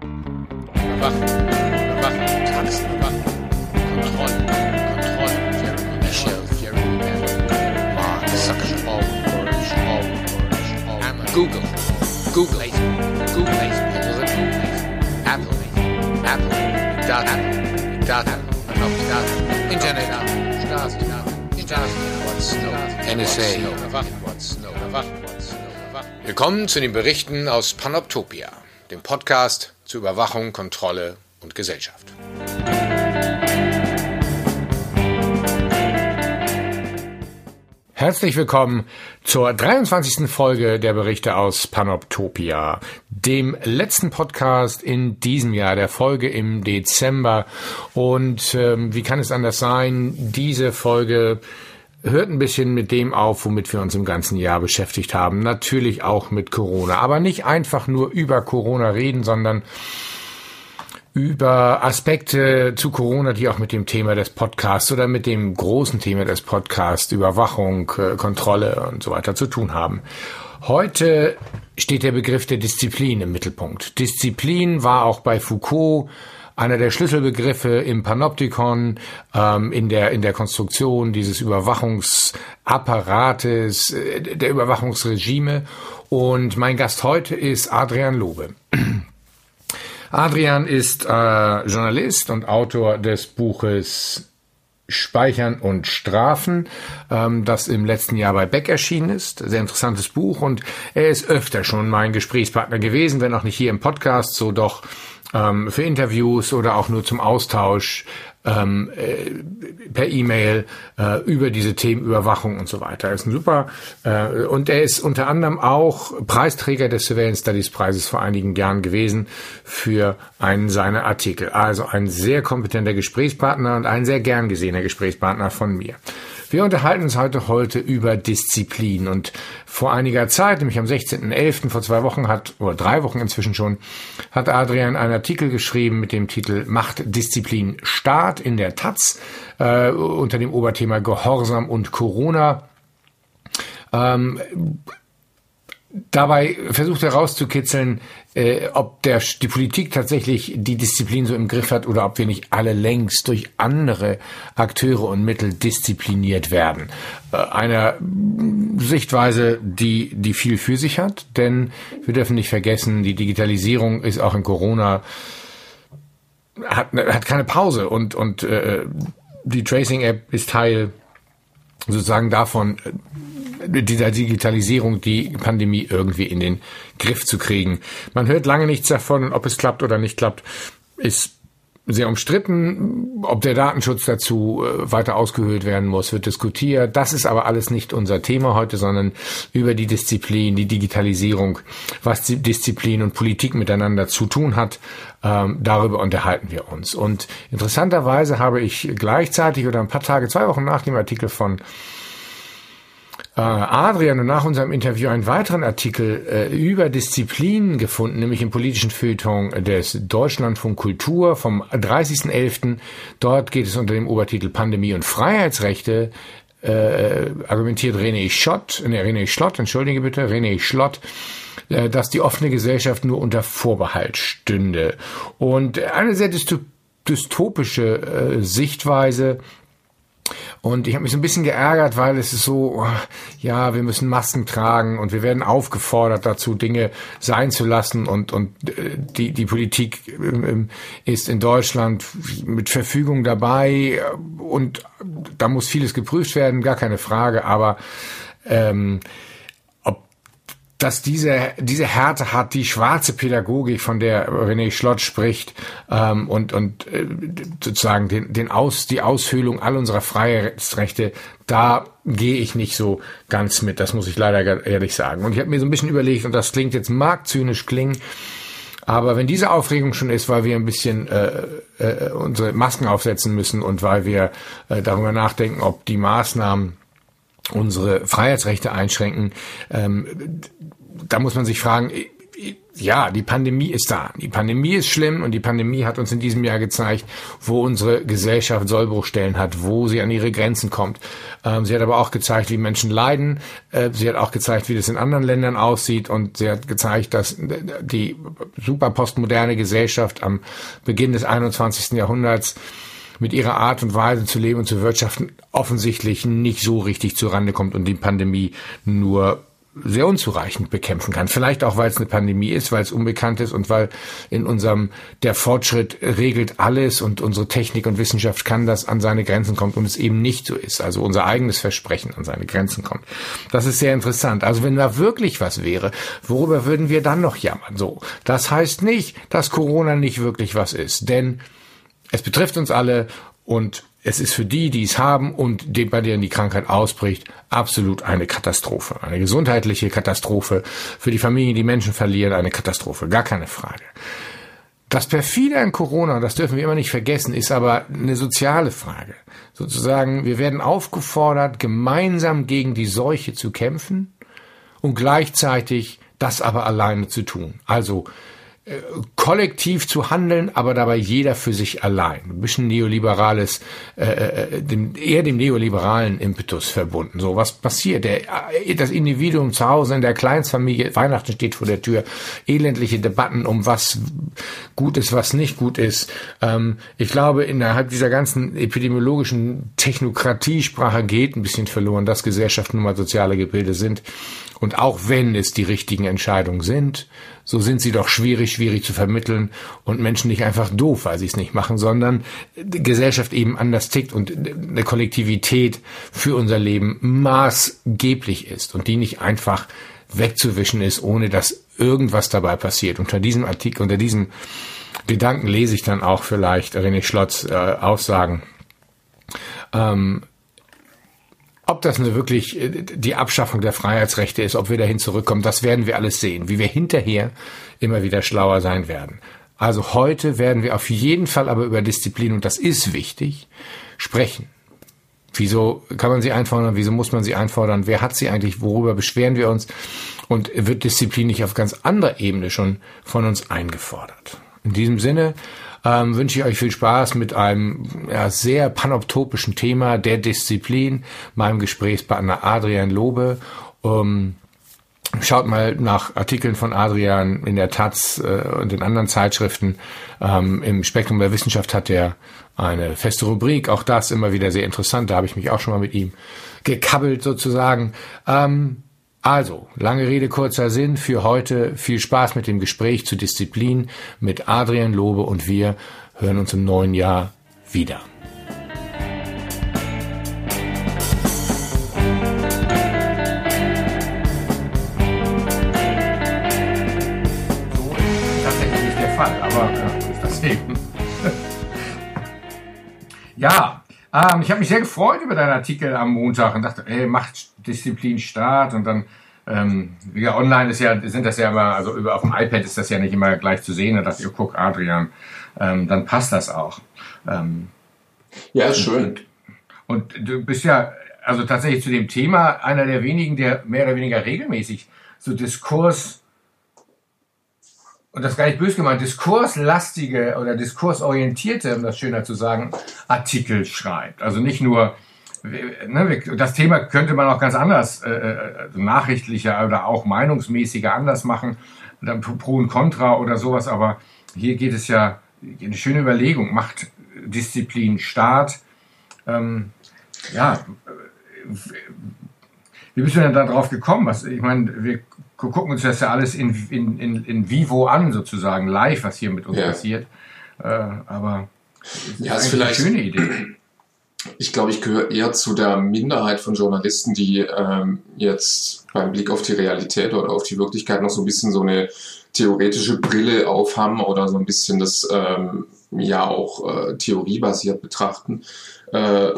Überwachen, Überwachen, Taxen, Überwachen, Kontrollen, Kontrollen, Jeremy Michelle, Jeremy Bell, Mark Zuckerberg, Amazon, Google, Google, Google, Apple, Apple, Data, Data, Data, Internet, Stasi, Stasi, NSA, Überwachen, Überwachen. Willkommen zu den Berichten aus Panoptopia, dem Podcast zur Überwachung, Kontrolle und Gesellschaft. Herzlich willkommen zur 23. Folge der Berichte aus Panoptopia, dem letzten Podcast in diesem Jahr, der Folge im Dezember. Und ähm, wie kann es anders sein? Diese Folge hört ein bisschen mit dem auf, womit wir uns im ganzen Jahr beschäftigt haben. Natürlich auch mit Corona, aber nicht einfach nur über Corona reden, sondern über Aspekte zu Corona, die auch mit dem Thema des Podcasts oder mit dem großen Thema des Podcasts, Überwachung, äh, Kontrolle und so weiter zu tun haben. Heute steht der Begriff der Disziplin im Mittelpunkt. Disziplin war auch bei Foucault einer der Schlüsselbegriffe im Panoptikon, ähm, in der in der Konstruktion dieses Überwachungsapparates, äh, der Überwachungsregime. Und mein Gast heute ist Adrian Lobe. Adrian ist äh, Journalist und Autor des Buches Speichern und Strafen, ähm, das im letzten Jahr bei Beck erschienen ist. Sehr interessantes Buch und er ist öfter schon mein Gesprächspartner gewesen, wenn auch nicht hier im Podcast, so doch ähm, für Interviews oder auch nur zum Austausch ähm, äh, per E-Mail äh, über diese Themen Überwachung und so weiter. Er ist ein super äh, und er ist unter anderem auch Preisträger des Surveillance Studies Preises vor einigen Jahren gewesen für einen seiner Artikel. Also ein sehr kompetenter Gesprächspartner und ein sehr gern gesehener Gesprächspartner von mir. Wir unterhalten uns heute heute über Disziplin und vor einiger Zeit, nämlich am 16.11., vor zwei Wochen hat, oder drei Wochen inzwischen schon, hat Adrian einen Artikel geschrieben mit dem Titel Macht Disziplin Staat in der Taz äh, unter dem Oberthema Gehorsam und Corona. Ähm, dabei versucht herauszukitzeln, äh, ob der, die Politik tatsächlich die Disziplin so im Griff hat oder ob wir nicht alle längst durch andere Akteure und Mittel diszipliniert werden. Äh, einer Sichtweise, die, die viel für sich hat, denn wir dürfen nicht vergessen, die Digitalisierung ist auch in Corona hat, hat keine Pause und, und äh, die Tracing-App ist Teil sozusagen davon, dieser Digitalisierung die Pandemie irgendwie in den Griff zu kriegen. Man hört lange nichts davon ob es klappt oder nicht klappt, ist sehr umstritten. Ob der Datenschutz dazu äh, weiter ausgehöhlt werden muss, wird diskutiert. Das ist aber alles nicht unser Thema heute, sondern über die Disziplin, die Digitalisierung, was die Disziplin und Politik miteinander zu tun hat. Ähm, darüber unterhalten wir uns. Und interessanterweise habe ich gleichzeitig oder ein paar Tage, zwei Wochen nach dem Artikel von Adrian und nach unserem Interview einen weiteren Artikel äh, über Disziplinen gefunden, nämlich im politischen Feuilleton des Deutschlandfunk Kultur vom 30.11. Dort geht es unter dem Obertitel Pandemie und Freiheitsrechte äh, argumentiert René Schott, ne, René Schlott, entschuldige bitte, René Schlott, äh, dass die offene Gesellschaft nur unter Vorbehalt stünde. Und eine sehr dystopische äh, Sichtweise und ich habe mich so ein bisschen geärgert, weil es ist so, ja, wir müssen Masken tragen und wir werden aufgefordert dazu, Dinge sein zu lassen. Und, und äh, die, die Politik ähm, ist in Deutschland mit Verfügung dabei und da muss vieles geprüft werden, gar keine Frage. Aber ähm, dass diese, diese Härte hat, die schwarze Pädagogik, von der René Schlott spricht, ähm, und, und äh, sozusagen den, den Aus, die Aushöhlung all unserer Freiheitsrechte, da gehe ich nicht so ganz mit, das muss ich leider ehrlich sagen. Und ich habe mir so ein bisschen überlegt, und das klingt jetzt mag zynisch klingen, aber wenn diese Aufregung schon ist, weil wir ein bisschen äh, äh, unsere Masken aufsetzen müssen und weil wir äh, darüber nachdenken, ob die Maßnahmen unsere Freiheitsrechte einschränken, ähm, da muss man sich fragen, ja, die Pandemie ist da. Die Pandemie ist schlimm und die Pandemie hat uns in diesem Jahr gezeigt, wo unsere Gesellschaft Sollbruchstellen hat, wo sie an ihre Grenzen kommt. Ähm, sie hat aber auch gezeigt, wie Menschen leiden. Äh, sie hat auch gezeigt, wie das in anderen Ländern aussieht und sie hat gezeigt, dass die super postmoderne Gesellschaft am Beginn des 21. Jahrhunderts mit ihrer Art und Weise zu leben und zu wirtschaften offensichtlich nicht so richtig zurande kommt und die Pandemie nur sehr unzureichend bekämpfen kann. Vielleicht auch, weil es eine Pandemie ist, weil es unbekannt ist und weil in unserem der Fortschritt regelt alles und unsere Technik und Wissenschaft kann das an seine Grenzen kommt und es eben nicht so ist. Also unser eigenes Versprechen an seine Grenzen kommt. Das ist sehr interessant. Also wenn da wirklich was wäre, worüber würden wir dann noch jammern? So. Das heißt nicht, dass Corona nicht wirklich was ist, denn es betrifft uns alle und es ist für die, die es haben und die, bei denen die Krankheit ausbricht, absolut eine Katastrophe. Eine gesundheitliche Katastrophe. Für die Familien, die Menschen verlieren, eine Katastrophe. Gar keine Frage. Das perfide an Corona, das dürfen wir immer nicht vergessen, ist aber eine soziale Frage. Sozusagen, wir werden aufgefordert, gemeinsam gegen die Seuche zu kämpfen und gleichzeitig das aber alleine zu tun. Also kollektiv zu handeln, aber dabei jeder für sich allein. Ein bisschen neoliberales, äh, äh, dem, eher dem neoliberalen Impetus verbunden. So, was passiert? Der, äh, das Individuum zu Hause in der Kleinstfamilie, Weihnachten steht vor der Tür, elendliche Debatten um was gut ist, was nicht gut ist. Ähm, ich glaube, innerhalb dieser ganzen epidemiologischen Technokratiesprache geht ein bisschen verloren, dass Gesellschaften nun mal soziale Gebilde sind. Und auch wenn es die richtigen Entscheidungen sind, so sind sie doch schwierig, schwierig zu vermitteln und Menschen nicht einfach doof, weil sie es nicht machen, sondern die Gesellschaft eben anders tickt und eine Kollektivität für unser Leben maßgeblich ist und die nicht einfach wegzuwischen ist, ohne dass irgendwas dabei passiert. Unter diesem Artikel, unter diesem Gedanken lese ich dann auch vielleicht René Schlotz äh, Aussagen. Ähm, ob das eine wirklich äh, die Abschaffung der Freiheitsrechte ist, ob wir dahin zurückkommen, das werden wir alles sehen, wie wir hinterher immer wieder schlauer sein werden. Also heute werden wir auf jeden Fall aber über Disziplin, und das ist wichtig, sprechen. Wieso kann man sie einfordern? Wieso muss man sie einfordern? Wer hat sie eigentlich? Worüber beschweren wir uns? Und wird Disziplin nicht auf ganz anderer Ebene schon von uns eingefordert? In diesem Sinne ähm, wünsche ich euch viel Spaß mit einem ja, sehr panoptopischen Thema der Disziplin, meinem Gesprächspartner Adrian Lobe. Ähm, Schaut mal nach Artikeln von Adrian in der Taz äh, und in anderen Zeitschriften. Ähm, Im Spektrum der Wissenschaft hat er eine feste Rubrik. Auch das immer wieder sehr interessant. Da habe ich mich auch schon mal mit ihm gekabbelt sozusagen. Ähm, also, lange Rede, kurzer Sinn für heute. Viel Spaß mit dem Gespräch zu Disziplin mit Adrian Lobe und wir hören uns im neuen Jahr wieder. So ist tatsächlich nicht der Fall, aber das eben. ja, ähm, ich habe mich sehr gefreut über deinen Artikel am Montag und dachte, ey, macht Disziplin Start und dann ähm, ja, online ist ja, sind das ja immer, also über auf dem iPad ist das ja nicht immer gleich zu sehen. Da dachte ich, oh, guck, Adrian, ähm, dann passt das auch. Ähm, ja, ist schön. Und, und du bist ja also tatsächlich zu dem Thema einer der wenigen, der mehr oder weniger regelmäßig so Diskurs und das gar nicht böse gemeint, diskurslastige oder diskursorientierte, um das schöner zu sagen, Artikel schreibt. Also nicht nur, ne, das Thema könnte man auch ganz anders, äh, äh nachrichtlicher oder auch meinungsmäßiger anders machen, pro und contra oder sowas, aber hier geht es ja, eine schöne Überlegung, macht Disziplin Staat, ähm, ja, wie bist du denn da drauf gekommen? Was, ich meine, wir gucken uns das ja alles in, in, in, in vivo an, sozusagen, live, was hier mit uns ja. passiert. Äh, aber ist ja, ist vielleicht eine schöne Idee. Ich glaube, ich gehöre eher zu der Minderheit von Journalisten, die ähm, jetzt beim Blick auf die Realität oder auf die Wirklichkeit noch so ein bisschen so eine theoretische Brille aufhaben oder so ein bisschen das ähm, ja auch äh, theoriebasiert betrachten. Äh,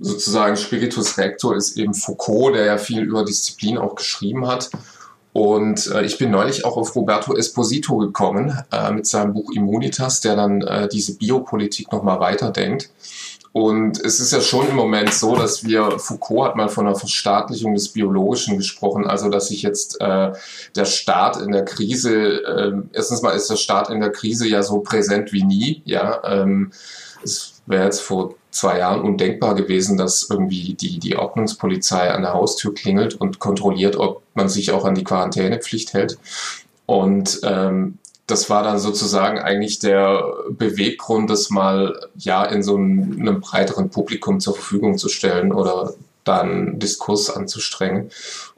sozusagen Spiritus Rector ist eben Foucault, der ja viel über Disziplin auch geschrieben hat Und äh, ich bin neulich auch auf Roberto Esposito gekommen äh, mit seinem Buch Immunitas, der dann äh, diese Biopolitik nochmal weiterdenkt. Und es ist ja schon im Moment so, dass wir, Foucault hat mal von einer Verstaatlichung des Biologischen gesprochen, also dass sich jetzt äh, der Staat in der Krise, äh, erstens mal ist der Staat in der Krise ja so präsent wie nie, ja. Ähm, es wäre jetzt vor zwei Jahren undenkbar gewesen, dass irgendwie die, die Ordnungspolizei an der Haustür klingelt und kontrolliert, ob man sich auch an die Quarantänepflicht hält. Und ähm, das war dann sozusagen eigentlich der Beweggrund, das mal ja in so einem, breiteren Publikum zur Verfügung zu stellen oder dann Diskurs anzustrengen.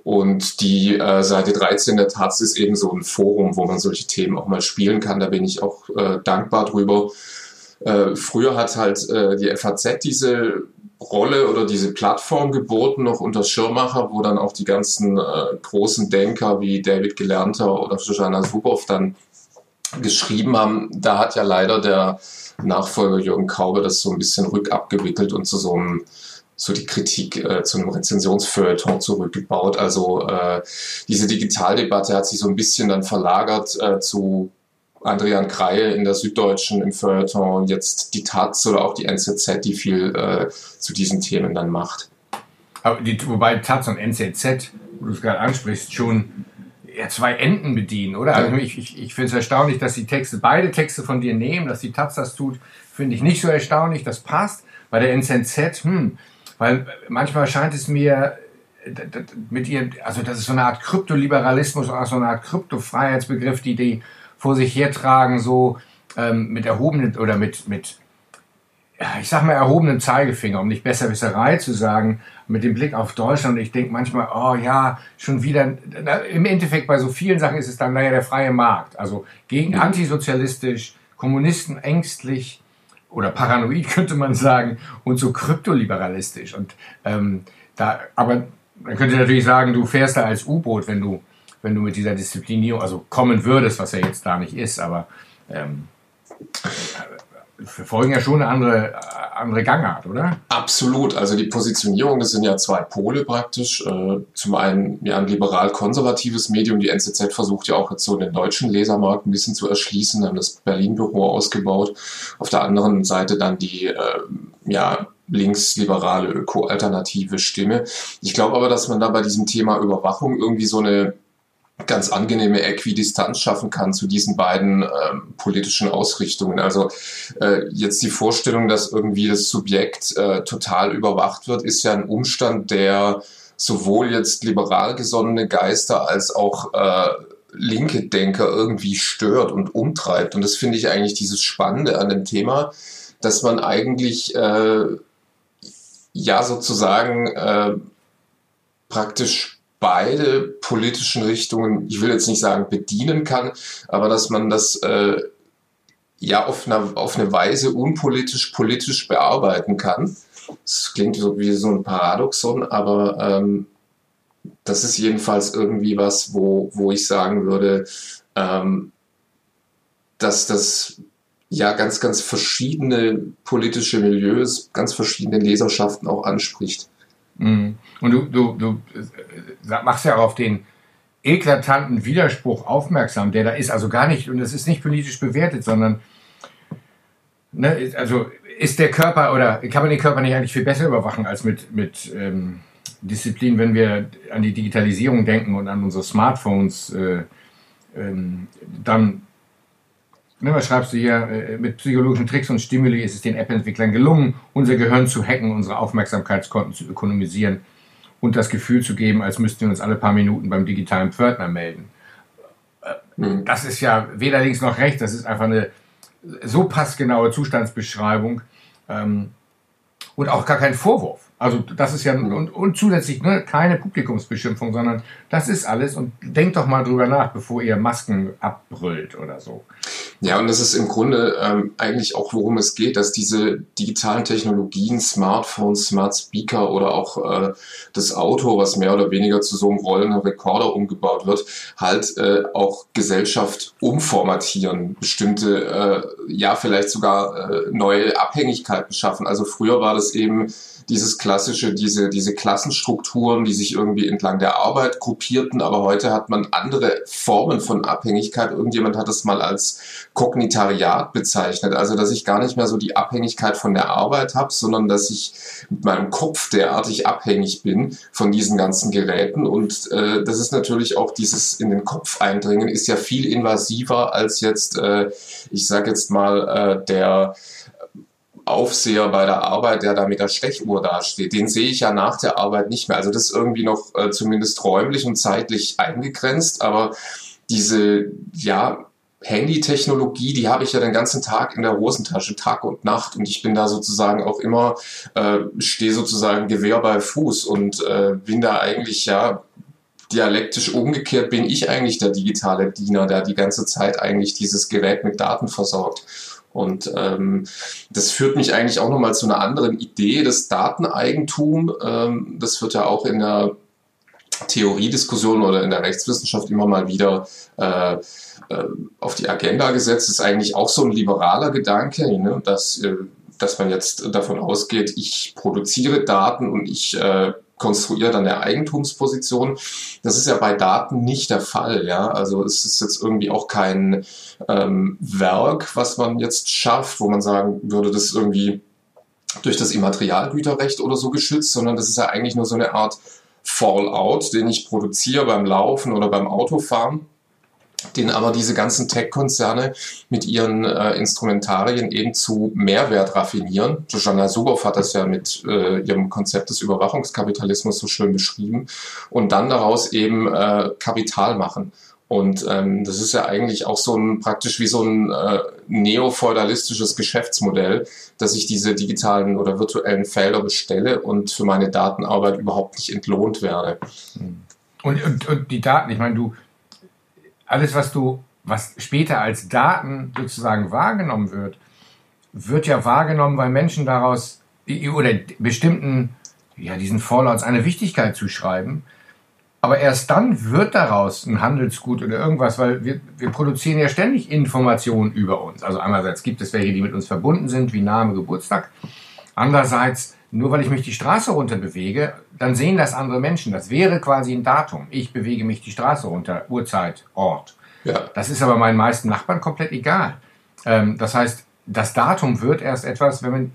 Und die äh, Seite 13 der Taz ist eben so ein Forum, wo man solche Themen auch mal spielen kann. Da bin ich auch äh, dankbar drüber. Äh, früher hat halt äh, die FAZ diese Rolle oder diese Plattform geboten, noch unter Schirmacher, wo dann auch die ganzen äh, großen Denker wie David Gelernter oder Shoshana Zuboff dann geschrieben haben, da hat ja leider der Nachfolger Jürgen Kaube das so ein bisschen rückabgewickelt und zu so einem so die Kritik äh, zu einem Rezensionsfeuilleton zurückgebaut. Also äh, diese Digitaldebatte hat sich so ein bisschen dann verlagert äh, zu Adrian Kreie in der Süddeutschen im Feuilleton, jetzt die Taz oder auch die NZZ, die viel äh, zu diesen Themen dann macht. Aber die, wobei Taz und NZZ, wo du es gerade ansprichst, schon ja, zwei Enden bedienen, oder? Also ich, ich, ich finde es erstaunlich, dass die Texte, beide Texte von dir nehmen, dass die Taz das tut, finde ich nicht so erstaunlich, das passt. Bei der NZZ, hm, weil manchmal scheint es mir mit ihr, also das ist so eine Art Kryptoliberalismus, auch so eine Art Kryptofreiheitsbegriff, die die vor sich hertragen, so ähm, mit erhobenen oder mit, mit ich sag mal, erhobenen Zeigefinger, um nicht Besserwisserei zu sagen, mit dem Blick auf Deutschland. Ich denke manchmal, oh ja, schon wieder, im Endeffekt bei so vielen Sachen ist es dann naja der freie Markt. Also gegen mhm. antisozialistisch, Kommunisten ängstlich oder paranoid könnte man sagen und so kryptoliberalistisch. Und ähm, da, aber man könnte natürlich sagen, du fährst da als U-Boot, wenn du, wenn du mit dieser Disziplinierung, also kommen würdest, was ja jetzt da nicht ist, aber ähm, verfolgen ja schon eine andere, andere Gangart, oder? Absolut. Also die Positionierung, das sind ja zwei Pole praktisch. Äh, zum einen ja ein liberal-konservatives Medium. Die NZZ versucht ja auch jetzt so den deutschen Lesermarkt ein bisschen zu erschließen, haben das Berlin-Büro ausgebaut. Auf der anderen Seite dann die äh, ja, linksliberale, öko-alternative Stimme. Ich glaube aber, dass man da bei diesem Thema Überwachung irgendwie so eine ganz angenehme Äquidistanz schaffen kann zu diesen beiden ähm, politischen Ausrichtungen. Also äh, jetzt die Vorstellung, dass irgendwie das Subjekt äh, total überwacht wird, ist ja ein Umstand, der sowohl jetzt liberal gesonnene Geister als auch äh, linke Denker irgendwie stört und umtreibt. Und das finde ich eigentlich dieses Spannende an dem Thema, dass man eigentlich äh, ja sozusagen äh, praktisch beide politischen Richtungen, ich will jetzt nicht sagen bedienen kann, aber dass man das äh, ja auf eine, auf eine Weise unpolitisch politisch bearbeiten kann. Das klingt so wie so ein Paradoxon, aber ähm, das ist jedenfalls irgendwie was, wo, wo ich sagen würde, ähm, dass das ja ganz, ganz verschiedene politische Milieus, ganz verschiedene Leserschaften auch anspricht. Mhm. Und du, du, du äh, machst ja auch auf den eklatanten Widerspruch aufmerksam, der da ist. Also gar nicht, und das ist nicht politisch bewertet, sondern, ne, also ist der Körper oder kann man den Körper nicht eigentlich viel besser überwachen als mit, mit ähm, Disziplin, wenn wir an die Digitalisierung denken und an unsere Smartphones, äh, ähm, dann Ne, was schreibst du hier? Äh, mit psychologischen Tricks und Stimuli ist es den App-Entwicklern gelungen, unser Gehirn zu hacken, unsere Aufmerksamkeitskonten zu ökonomisieren und das Gefühl zu geben, als müssten wir uns alle paar Minuten beim digitalen Pförtner melden. Äh, das ist ja weder links noch rechts, das ist einfach eine so passgenaue Zustandsbeschreibung ähm, und auch gar kein Vorwurf. Also das ist ja und, und zusätzlich ne, keine Publikumsbeschimpfung, sondern das ist alles und denkt doch mal drüber nach, bevor ihr Masken abbrüllt oder so. Ja, und das ist im Grunde ähm, eigentlich auch, worum es geht, dass diese digitalen Technologien, Smartphones, Smart Speaker oder auch äh, das Auto, was mehr oder weniger zu so einem rollenden Rekorder umgebaut wird, halt äh, auch Gesellschaft umformatieren, bestimmte, äh, ja, vielleicht sogar äh, neue Abhängigkeiten schaffen. Also früher war das eben dieses klassische, diese, diese Klassenstrukturen, die sich irgendwie entlang der Arbeit gruppierten, aber heute hat man andere Formen von Abhängigkeit. Irgendjemand hat es mal als Kognitariat bezeichnet, also dass ich gar nicht mehr so die Abhängigkeit von der Arbeit habe, sondern dass ich mit meinem Kopf derartig abhängig bin von diesen ganzen Geräten und äh, das ist natürlich auch dieses in den Kopf eindringen ist ja viel invasiver als jetzt, äh, ich sage jetzt mal, äh, der Aufseher bei der Arbeit, der da mit der Stechuhr dasteht, den sehe ich ja nach der Arbeit nicht mehr. Also das ist irgendwie noch äh, zumindest räumlich und zeitlich eingegrenzt, aber diese, ja, Handy-Technologie, die habe ich ja den ganzen Tag in der Hosentasche, Tag und Nacht. Und ich bin da sozusagen auch immer, äh, stehe sozusagen Gewehr bei Fuß und äh, bin da eigentlich ja dialektisch umgekehrt, bin ich eigentlich der digitale Diener, der die ganze Zeit eigentlich dieses Gerät mit Daten versorgt. Und ähm, das führt mich eigentlich auch nochmal zu einer anderen Idee, das Dateneigentum. Ähm, das wird ja auch in der Theoriediskussion oder in der Rechtswissenschaft immer mal wieder äh, äh, auf die Agenda gesetzt. Das ist eigentlich auch so ein liberaler Gedanke, ne? dass, äh, dass man jetzt davon ausgeht, ich produziere Daten und ich äh, konstruiert an der Eigentumsposition. Das ist ja bei Daten nicht der Fall. Ja? Also es ist jetzt irgendwie auch kein ähm, Werk, was man jetzt schafft, wo man sagen würde, das ist irgendwie durch das Immaterialgüterrecht oder so geschützt, sondern das ist ja eigentlich nur so eine Art Fallout, den ich produziere beim Laufen oder beim Autofahren den aber diese ganzen Tech-Konzerne mit ihren äh, Instrumentarien eben zu Mehrwert raffinieren. Joanna Suboff hat das ja mit äh, ihrem Konzept des Überwachungskapitalismus so schön beschrieben und dann daraus eben äh, Kapital machen. Und ähm, das ist ja eigentlich auch so ein praktisch wie so ein äh, neofeudalistisches Geschäftsmodell, dass ich diese digitalen oder virtuellen Felder bestelle und für meine Datenarbeit überhaupt nicht entlohnt werde. Und, und, und die Daten, ich meine, du, alles, was du, was später als Daten sozusagen wahrgenommen wird, wird ja wahrgenommen, weil Menschen daraus oder bestimmten, ja, diesen Fallouts eine Wichtigkeit zuschreiben. Aber erst dann wird daraus ein Handelsgut oder irgendwas, weil wir, wir produzieren ja ständig Informationen über uns. Also einerseits gibt es welche, die mit uns verbunden sind, wie Name, Geburtstag. Andererseits, nur weil ich mich die Straße runter bewege, dann sehen das andere Menschen. Das wäre quasi ein Datum. Ich bewege mich die Straße runter, Uhrzeit, Ort. Ja. Das ist aber meinen meisten Nachbarn komplett egal. Ähm, das heißt, das Datum wird erst etwas, wenn man,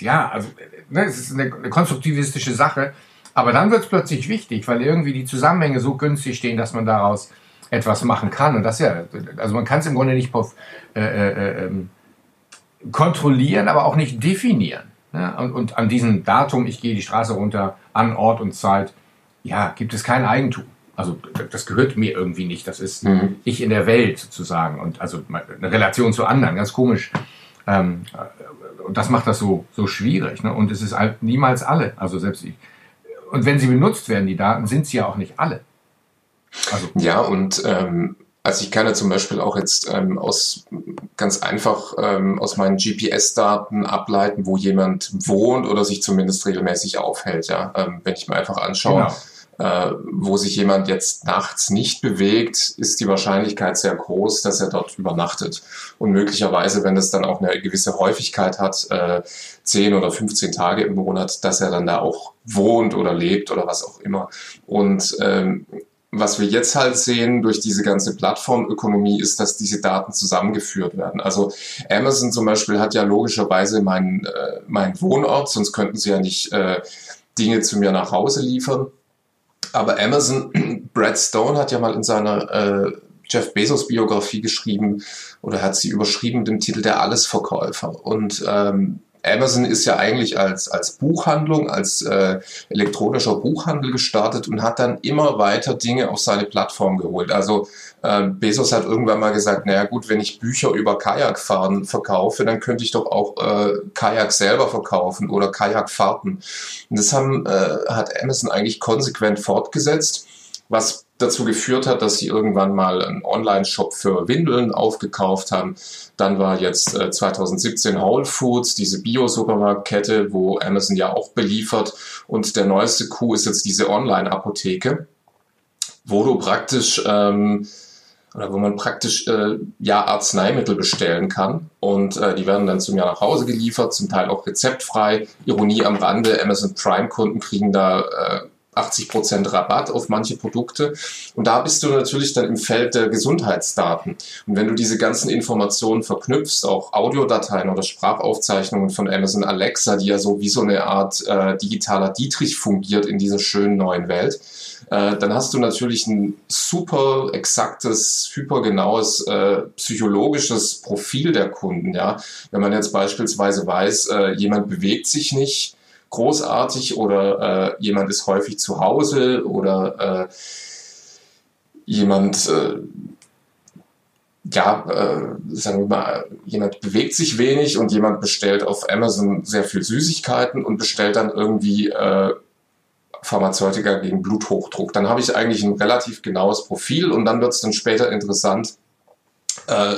ja, also, ne, es ist eine, eine konstruktivistische Sache, aber dann wird es plötzlich wichtig, weil irgendwie die Zusammenhänge so günstig stehen, dass man daraus etwas machen kann. Und das ja, also man kann es im Grunde nicht auf, äh, äh, ähm, kontrollieren, aber auch nicht definieren. Ja, und, und, an diesem Datum, ich gehe die Straße runter, an Ort und Zeit, ja, gibt es kein Eigentum. Also das gehört mir irgendwie nicht. Das ist mhm. ich in der Welt sozusagen und also eine Relation zu anderen, ganz komisch. Ähm, und das macht das so so schwierig. Ne? Und es ist halt niemals alle. Also selbst ich. Und wenn sie benutzt werden, die Daten, sind sie ja auch nicht alle. Also, ja, und ähm, also ich kann ja zum Beispiel auch jetzt ähm, aus ganz einfach ähm, aus meinen GPS-Daten ableiten, wo jemand wohnt oder sich zumindest regelmäßig aufhält. Ja, ähm, wenn ich mir einfach anschaue, genau. äh, wo sich jemand jetzt nachts nicht bewegt, ist die Wahrscheinlichkeit sehr groß, dass er dort übernachtet. Und möglicherweise, wenn es dann auch eine gewisse Häufigkeit hat, äh, 10 oder 15 Tage im Monat, dass er dann da auch wohnt oder lebt oder was auch immer. Und ähm, was wir jetzt halt sehen durch diese ganze Plattformökonomie ist, dass diese Daten zusammengeführt werden. Also Amazon zum Beispiel hat ja logischerweise meinen äh, mein Wohnort, sonst könnten sie ja nicht äh, Dinge zu mir nach Hause liefern. Aber Amazon, Brad Stone hat ja mal in seiner äh, Jeff Bezos Biografie geschrieben oder hat sie überschrieben mit dem Titel der Allesverkäufer. Und ähm, Amazon ist ja eigentlich als, als Buchhandlung, als äh, elektronischer Buchhandel gestartet und hat dann immer weiter Dinge auf seine Plattform geholt. Also äh, Bezos hat irgendwann mal gesagt, naja gut, wenn ich Bücher über Kajakfahren verkaufe, dann könnte ich doch auch äh, Kajak selber verkaufen oder Kajakfahrten. Und das haben, äh, hat Amazon eigentlich konsequent fortgesetzt, was dazu geführt hat, dass sie irgendwann mal einen Online-Shop für Windeln aufgekauft haben. Dann war jetzt äh, 2017 Whole Foods, diese Bio-Supermarktkette, wo Amazon ja auch beliefert. Und der neueste Coup ist jetzt diese Online-Apotheke, wo du praktisch ähm, oder wo man praktisch äh, ja Arzneimittel bestellen kann und äh, die werden dann zu mir nach Hause geliefert, zum Teil auch rezeptfrei. Ironie am Rande, Amazon Prime Kunden kriegen da äh, 80% Rabatt auf manche Produkte. Und da bist du natürlich dann im Feld der Gesundheitsdaten. Und wenn du diese ganzen Informationen verknüpfst, auch Audiodateien oder Sprachaufzeichnungen von Amazon Alexa, die ja so wie so eine Art äh, digitaler Dietrich fungiert in dieser schönen neuen Welt, äh, dann hast du natürlich ein super exaktes, hypergenaues äh, psychologisches Profil der Kunden. Ja, wenn man jetzt beispielsweise weiß, äh, jemand bewegt sich nicht, großartig oder äh, jemand ist häufig zu Hause oder äh, jemand, äh, ja, äh, sagen wir mal, jemand bewegt sich wenig und jemand bestellt auf Amazon sehr viel Süßigkeiten und bestellt dann irgendwie äh, Pharmazeutika gegen Bluthochdruck. Dann habe ich eigentlich ein relativ genaues Profil und dann wird es dann später interessant, äh,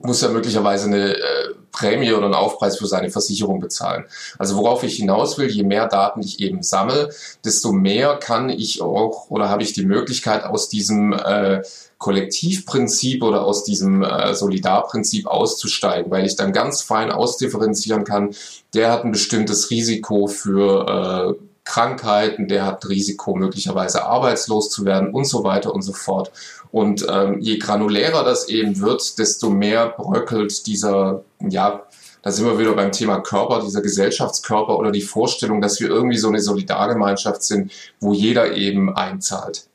muss er möglicherweise eine äh, Prämie oder einen Aufpreis für seine Versicherung bezahlen. Also worauf ich hinaus will, je mehr Daten ich eben sammle, desto mehr kann ich auch oder habe ich die Möglichkeit aus diesem äh, Kollektivprinzip oder aus diesem äh, Solidarprinzip auszusteigen, weil ich dann ganz fein ausdifferenzieren kann, der hat ein bestimmtes Risiko für äh, Krankheiten, der hat Risiko möglicherweise arbeitslos zu werden und so weiter und so fort. Und ähm, je granulärer das eben wird, desto mehr bröckelt dieser, ja, da sind wir wieder beim Thema Körper, dieser Gesellschaftskörper oder die Vorstellung, dass wir irgendwie so eine Solidargemeinschaft sind, wo jeder eben einzahlt.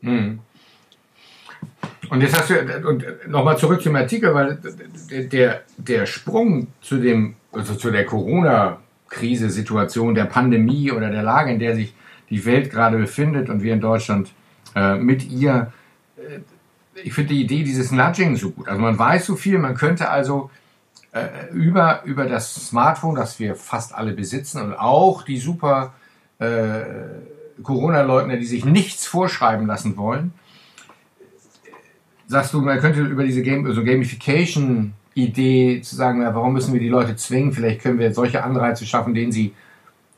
Hm. Und jetzt hast du, und nochmal zurück zum Artikel, weil der, der Sprung zu dem, also zu der Corona-Krise, Situation, der Pandemie oder der Lage, in der sich die Welt gerade befindet und wir in Deutschland äh, mit ihr ich finde die Idee dieses Nudging so gut. Also man weiß so viel, man könnte also äh, über, über das Smartphone, das wir fast alle besitzen und auch die super äh, Corona-Leugner, die sich nichts vorschreiben lassen wollen, sagst du, man könnte über diese Game, also Gamification-Idee zu sagen, na, warum müssen wir die Leute zwingen? Vielleicht können wir solche Anreize schaffen, denen sie,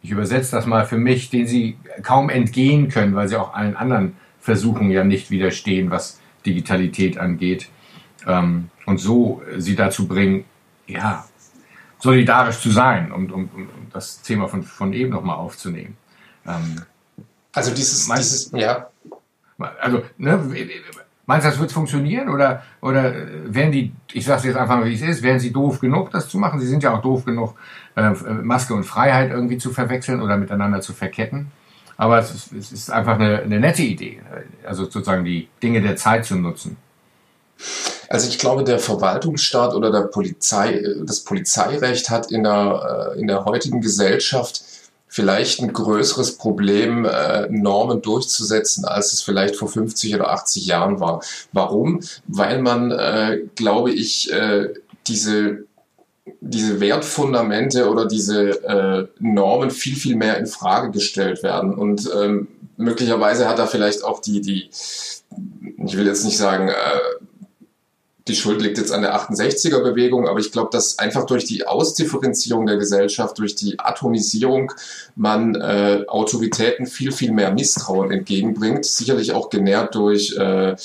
ich übersetze das mal für mich, denen sie kaum entgehen können, weil sie auch allen anderen Versuchen ja nicht widerstehen, was Digitalität angeht. Ähm, und so sie dazu bringen, ja, solidarisch zu sein, um, um, um das Thema von, von eben nochmal aufzunehmen. Ähm, also dieses, meinst, dieses, ja. Also, ne, meinst du, das wird funktionieren oder, oder werden die, ich sage jetzt einfach mal, wie es ist, werden sie doof genug, das zu machen? Sie sind ja auch doof genug, äh, Maske und Freiheit irgendwie zu verwechseln oder miteinander zu verketten. Aber es ist, es ist einfach eine, eine nette Idee, also sozusagen die Dinge der Zeit zu nutzen. Also ich glaube, der Verwaltungsstaat oder der Polizei, das Polizeirecht hat in der, äh, in der heutigen Gesellschaft vielleicht ein größeres Problem, äh, Normen durchzusetzen, als es vielleicht vor 50 oder 80 Jahren war. Warum? Weil man, äh, glaube ich, äh, diese diese Wertfundamente oder diese äh, Normen viel, viel mehr in Frage gestellt werden. Und ähm, möglicherweise hat da vielleicht auch die, die, ich will jetzt nicht sagen, äh, die Schuld liegt jetzt an der 68er Bewegung, aber ich glaube, dass einfach durch die Ausdifferenzierung der Gesellschaft, durch die Atomisierung man äh, Autoritäten viel, viel mehr Misstrauen entgegenbringt. Sicherlich auch genährt durch, äh,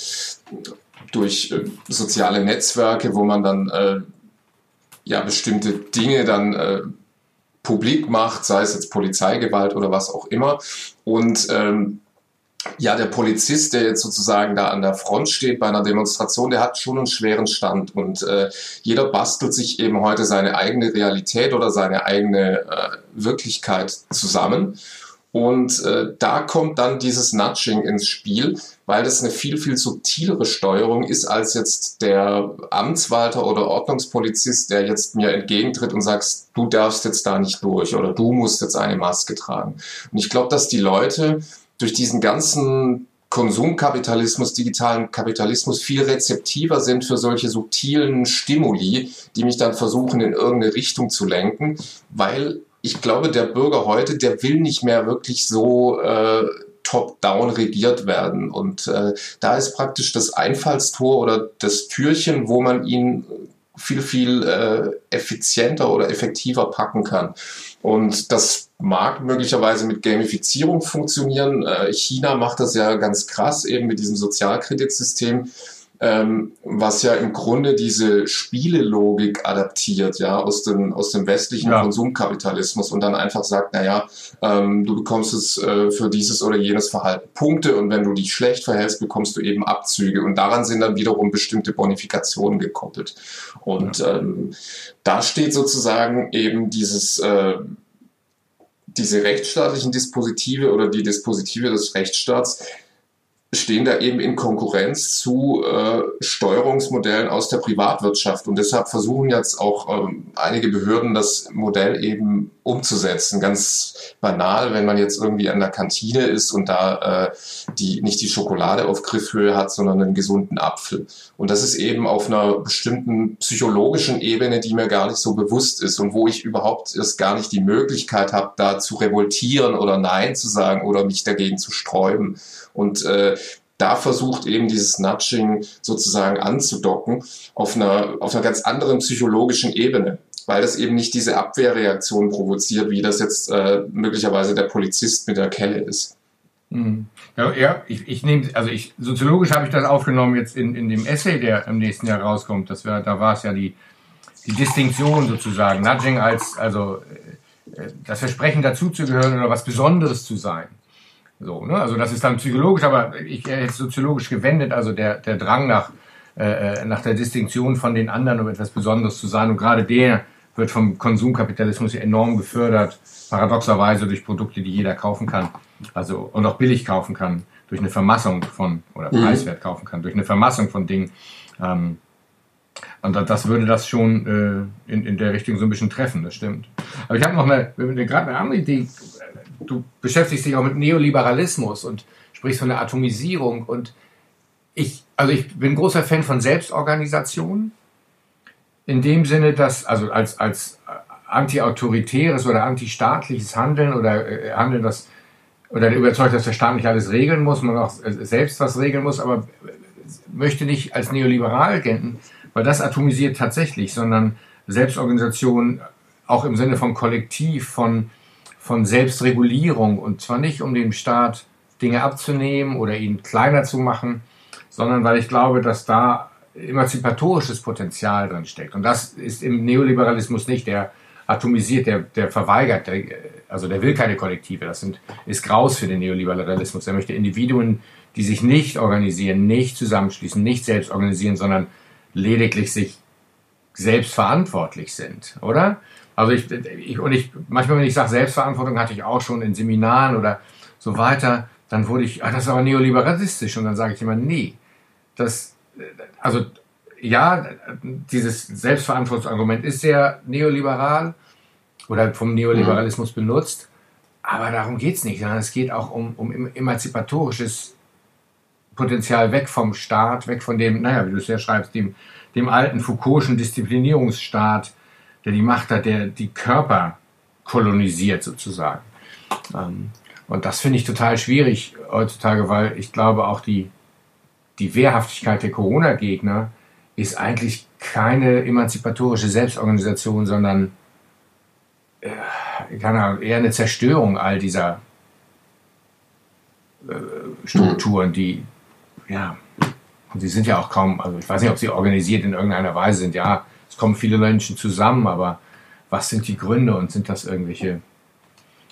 durch äh, soziale Netzwerke, wo man dann äh, ja bestimmte Dinge dann äh, publik macht, sei es jetzt Polizeigewalt oder was auch immer. Und ähm, ja, der Polizist, der jetzt sozusagen da an der Front steht bei einer Demonstration, der hat schon einen schweren Stand und äh, jeder bastelt sich eben heute seine eigene Realität oder seine eigene äh, Wirklichkeit zusammen. Und äh, da kommt dann dieses Nudging ins Spiel, weil das eine viel, viel subtilere Steuerung ist als jetzt der Amtswalter oder Ordnungspolizist, der jetzt mir entgegentritt und sagt, du darfst jetzt da nicht durch oder du musst jetzt eine Maske tragen. Und ich glaube, dass die Leute durch diesen ganzen Konsumkapitalismus, digitalen Kapitalismus viel rezeptiver sind für solche subtilen Stimuli, die mich dann versuchen, in irgendeine Richtung zu lenken, weil ich glaube, der Bürger heute, der will nicht mehr wirklich so äh, top-down regiert werden. Und äh, da ist praktisch das Einfallstor oder das Türchen, wo man ihn viel, viel äh, effizienter oder effektiver packen kann. Und das mag möglicherweise mit Gamifizierung funktionieren. Äh, China macht das ja ganz krass, eben mit diesem Sozialkreditsystem. Äh, ähm, was ja im Grunde diese Spielelogik adaptiert, ja, aus dem, aus dem westlichen ja. Konsumkapitalismus und dann einfach sagt, naja, ähm, du bekommst es äh, für dieses oder jenes Verhalten Punkte und wenn du dich schlecht verhältst, bekommst du eben Abzüge und daran sind dann wiederum bestimmte Bonifikationen gekoppelt. Und ja. ähm, da steht sozusagen eben dieses äh, diese rechtsstaatlichen Dispositive oder die Dispositive des Rechtsstaats stehen da eben in Konkurrenz zu äh, Steuerungsmodellen aus der Privatwirtschaft. Und deshalb versuchen jetzt auch ähm, einige Behörden das Modell eben umzusetzen. Ganz banal, wenn man jetzt irgendwie an der Kantine ist und da äh, die nicht die Schokolade auf Griffhöhe hat, sondern einen gesunden Apfel. Und das ist eben auf einer bestimmten psychologischen Ebene, die mir gar nicht so bewusst ist und wo ich überhaupt erst gar nicht die Möglichkeit habe, da zu revoltieren oder Nein zu sagen oder mich dagegen zu sträuben. Und äh, da versucht eben dieses Nudging sozusagen anzudocken auf einer, auf einer ganz anderen psychologischen Ebene, weil das eben nicht diese Abwehrreaktion provoziert, wie das jetzt äh, möglicherweise der Polizist mit der Kelle ist. Mhm. Ja, ich, ich nehme, also ich, soziologisch habe ich das aufgenommen jetzt in, in dem Essay, der im nächsten Jahr rauskommt. Das wär, da war es ja die, die Distinktion sozusagen, Nudging als, also äh, das Versprechen dazuzugehören oder was Besonderes zu sein. So, ne? Also das ist dann psychologisch, aber ich hätte soziologisch gewendet, also der, der Drang nach, äh, äh, nach der Distinktion von den anderen, um etwas Besonderes zu sein. Und gerade der wird vom Konsumkapitalismus enorm gefördert, paradoxerweise durch Produkte, die jeder kaufen kann, also und auch billig kaufen kann, durch eine Vermassung von, oder mhm. preiswert kaufen kann, durch eine Vermassung von Dingen. Ähm, und das würde das schon äh, in, in der Richtung so ein bisschen treffen, das stimmt. Aber ich habe noch eine, gerade eine andere Idee du beschäftigst dich auch mit Neoliberalismus und sprichst von der Atomisierung. Und ich, also ich bin großer Fan von Selbstorganisation. In dem Sinne, dass, also als, als anti-autoritäres oder anti-staatliches Handeln oder äh, Handeln, das oder überzeugt, dass der Staat nicht alles regeln muss, man auch selbst was regeln muss, aber möchte nicht als neoliberal gelten, weil das atomisiert tatsächlich, sondern Selbstorganisation auch im Sinne von Kollektiv, von von Selbstregulierung und zwar nicht, um dem Staat Dinge abzunehmen oder ihn kleiner zu machen, sondern weil ich glaube, dass da emanzipatorisches Potenzial drin steckt. Und das ist im Neoliberalismus nicht. Der atomisiert, der, der verweigert, der, also der will keine Kollektive. Das sind, ist Graus für den Neoliberalismus. Er möchte Individuen, die sich nicht organisieren, nicht zusammenschließen, nicht selbst organisieren, sondern lediglich sich selbst verantwortlich sind, oder? Also ich, ich und ich, manchmal, wenn ich sage Selbstverantwortung, hatte ich auch schon in Seminaren oder so weiter, dann wurde ich, ach, das ist aber neoliberalistisch. Und dann sage ich immer, nee. Das, also ja, dieses Selbstverantwortungsargument ist sehr neoliberal oder vom Neoliberalismus mhm. benutzt, aber darum geht es nicht, sondern es geht auch um, um emanzipatorisches Potenzial weg vom Staat, weg von dem, naja, wie du es ja schreibst, dem, dem alten Foucault'schen Disziplinierungsstaat, der die Macht hat, der die Körper kolonisiert sozusagen. Ähm, und das finde ich total schwierig heutzutage, weil ich glaube auch die, die Wehrhaftigkeit der Corona-Gegner ist eigentlich keine emanzipatorische Selbstorganisation, sondern äh, Ahnung, eher eine Zerstörung all dieser äh, Strukturen, die, ja, und sie sind ja auch kaum, also ich weiß nicht, ob sie organisiert in irgendeiner Weise sind, ja, es kommen viele Menschen zusammen, aber was sind die Gründe und sind das irgendwelche,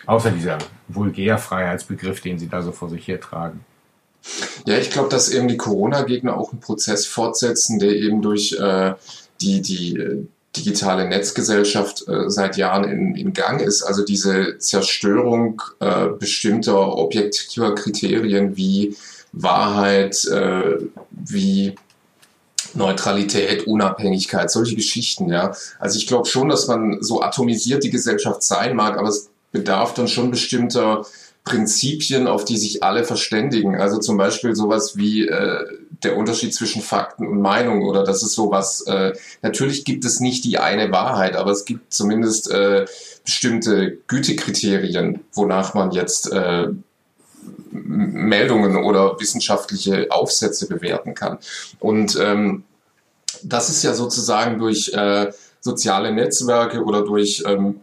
außer dieser Vulgärfreiheitsbegriff, den sie da so vor sich her tragen? Ja, ich glaube, dass eben die Corona-Gegner auch einen Prozess fortsetzen, der eben durch äh, die, die äh, digitale Netzgesellschaft äh, seit Jahren in, in Gang ist. Also diese Zerstörung äh, bestimmter objektiver Kriterien wie Wahrheit, äh, wie Neutralität, Unabhängigkeit, solche Geschichten, ja. Also ich glaube schon, dass man so atomisiert die Gesellschaft sein mag, aber es bedarf dann schon bestimmter Prinzipien, auf die sich alle verständigen. Also zum Beispiel sowas wie äh, der Unterschied zwischen Fakten und Meinung oder das ist sowas, äh, natürlich gibt es nicht die eine Wahrheit, aber es gibt zumindest äh, bestimmte Gütekriterien, wonach man jetzt äh, Meldungen oder wissenschaftliche Aufsätze bewerten kann. Und ähm, das ist ja sozusagen durch äh, soziale Netzwerke oder durch ähm,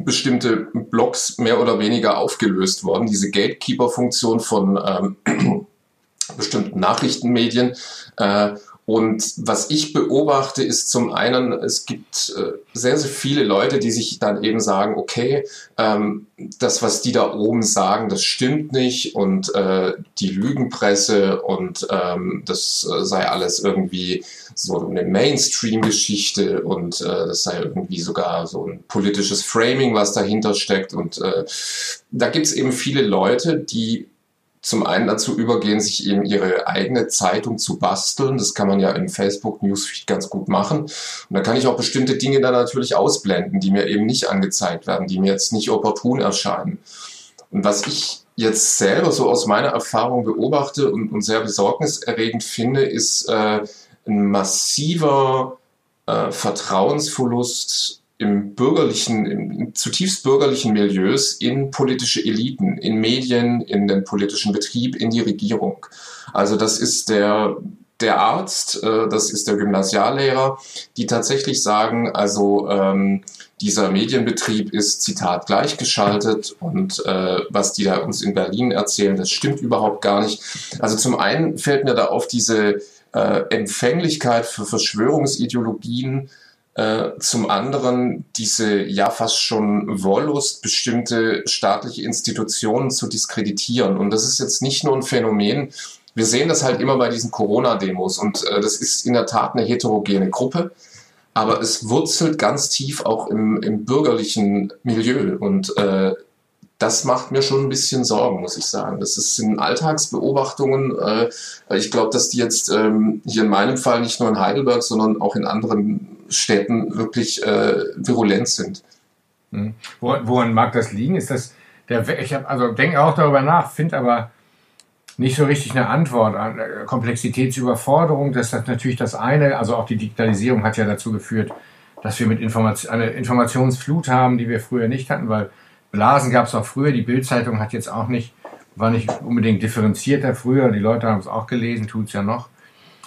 bestimmte Blogs mehr oder weniger aufgelöst worden. Diese Gatekeeper-Funktion von ähm, bestimmten Nachrichtenmedien. Äh, und was ich beobachte, ist zum einen, es gibt äh, sehr, sehr viele Leute, die sich dann eben sagen, okay, ähm, das, was die da oben sagen, das stimmt nicht und äh, die Lügenpresse und ähm, das äh, sei alles irgendwie so eine Mainstream-Geschichte und äh, das sei irgendwie sogar so ein politisches Framing, was dahinter steckt. Und äh, da gibt es eben viele Leute, die zum einen dazu übergehen, sich eben ihre eigene Zeitung zu basteln. Das kann man ja im Facebook Newsfeed ganz gut machen. Und da kann ich auch bestimmte Dinge dann natürlich ausblenden, die mir eben nicht angezeigt werden, die mir jetzt nicht opportun erscheinen. Und was ich jetzt selber so aus meiner Erfahrung beobachte und, und sehr besorgniserregend finde, ist äh, ein massiver äh, Vertrauensverlust im bürgerlichen, im zutiefst bürgerlichen Milieus in politische Eliten, in Medien, in den politischen Betrieb, in die Regierung. Also das ist der, der Arzt, äh, das ist der Gymnasiallehrer, die tatsächlich sagen, also ähm, dieser Medienbetrieb ist, Zitat, gleichgeschaltet und äh, was die da uns in Berlin erzählen, das stimmt überhaupt gar nicht. Also zum einen fällt mir da auf diese äh, Empfänglichkeit für Verschwörungsideologien, äh, zum anderen diese ja fast schon Wollust, bestimmte staatliche Institutionen zu diskreditieren. Und das ist jetzt nicht nur ein Phänomen, wir sehen das halt immer bei diesen Corona-Demos. Und äh, das ist in der Tat eine heterogene Gruppe, aber es wurzelt ganz tief auch im, im bürgerlichen Milieu. Und äh, das macht mir schon ein bisschen Sorgen, muss ich sagen. Das sind Alltagsbeobachtungen. Äh, ich glaube, dass die jetzt ähm, hier in meinem Fall nicht nur in Heidelberg, sondern auch in anderen Städten wirklich äh, virulent sind. Mhm. Woran mag das liegen? Ist das der, ich habe also denke auch darüber nach, finde aber nicht so richtig eine Antwort an äh, Komplexitätsüberforderung. Das ist natürlich das eine. Also auch die Digitalisierung hat ja dazu geführt, dass wir mit Information, eine Informationsflut haben, die wir früher nicht hatten, weil Blasen gab es auch früher. Die Bildzeitung hat jetzt auch nicht, war nicht unbedingt differenzierter früher. Die Leute haben es auch gelesen, tut es ja noch.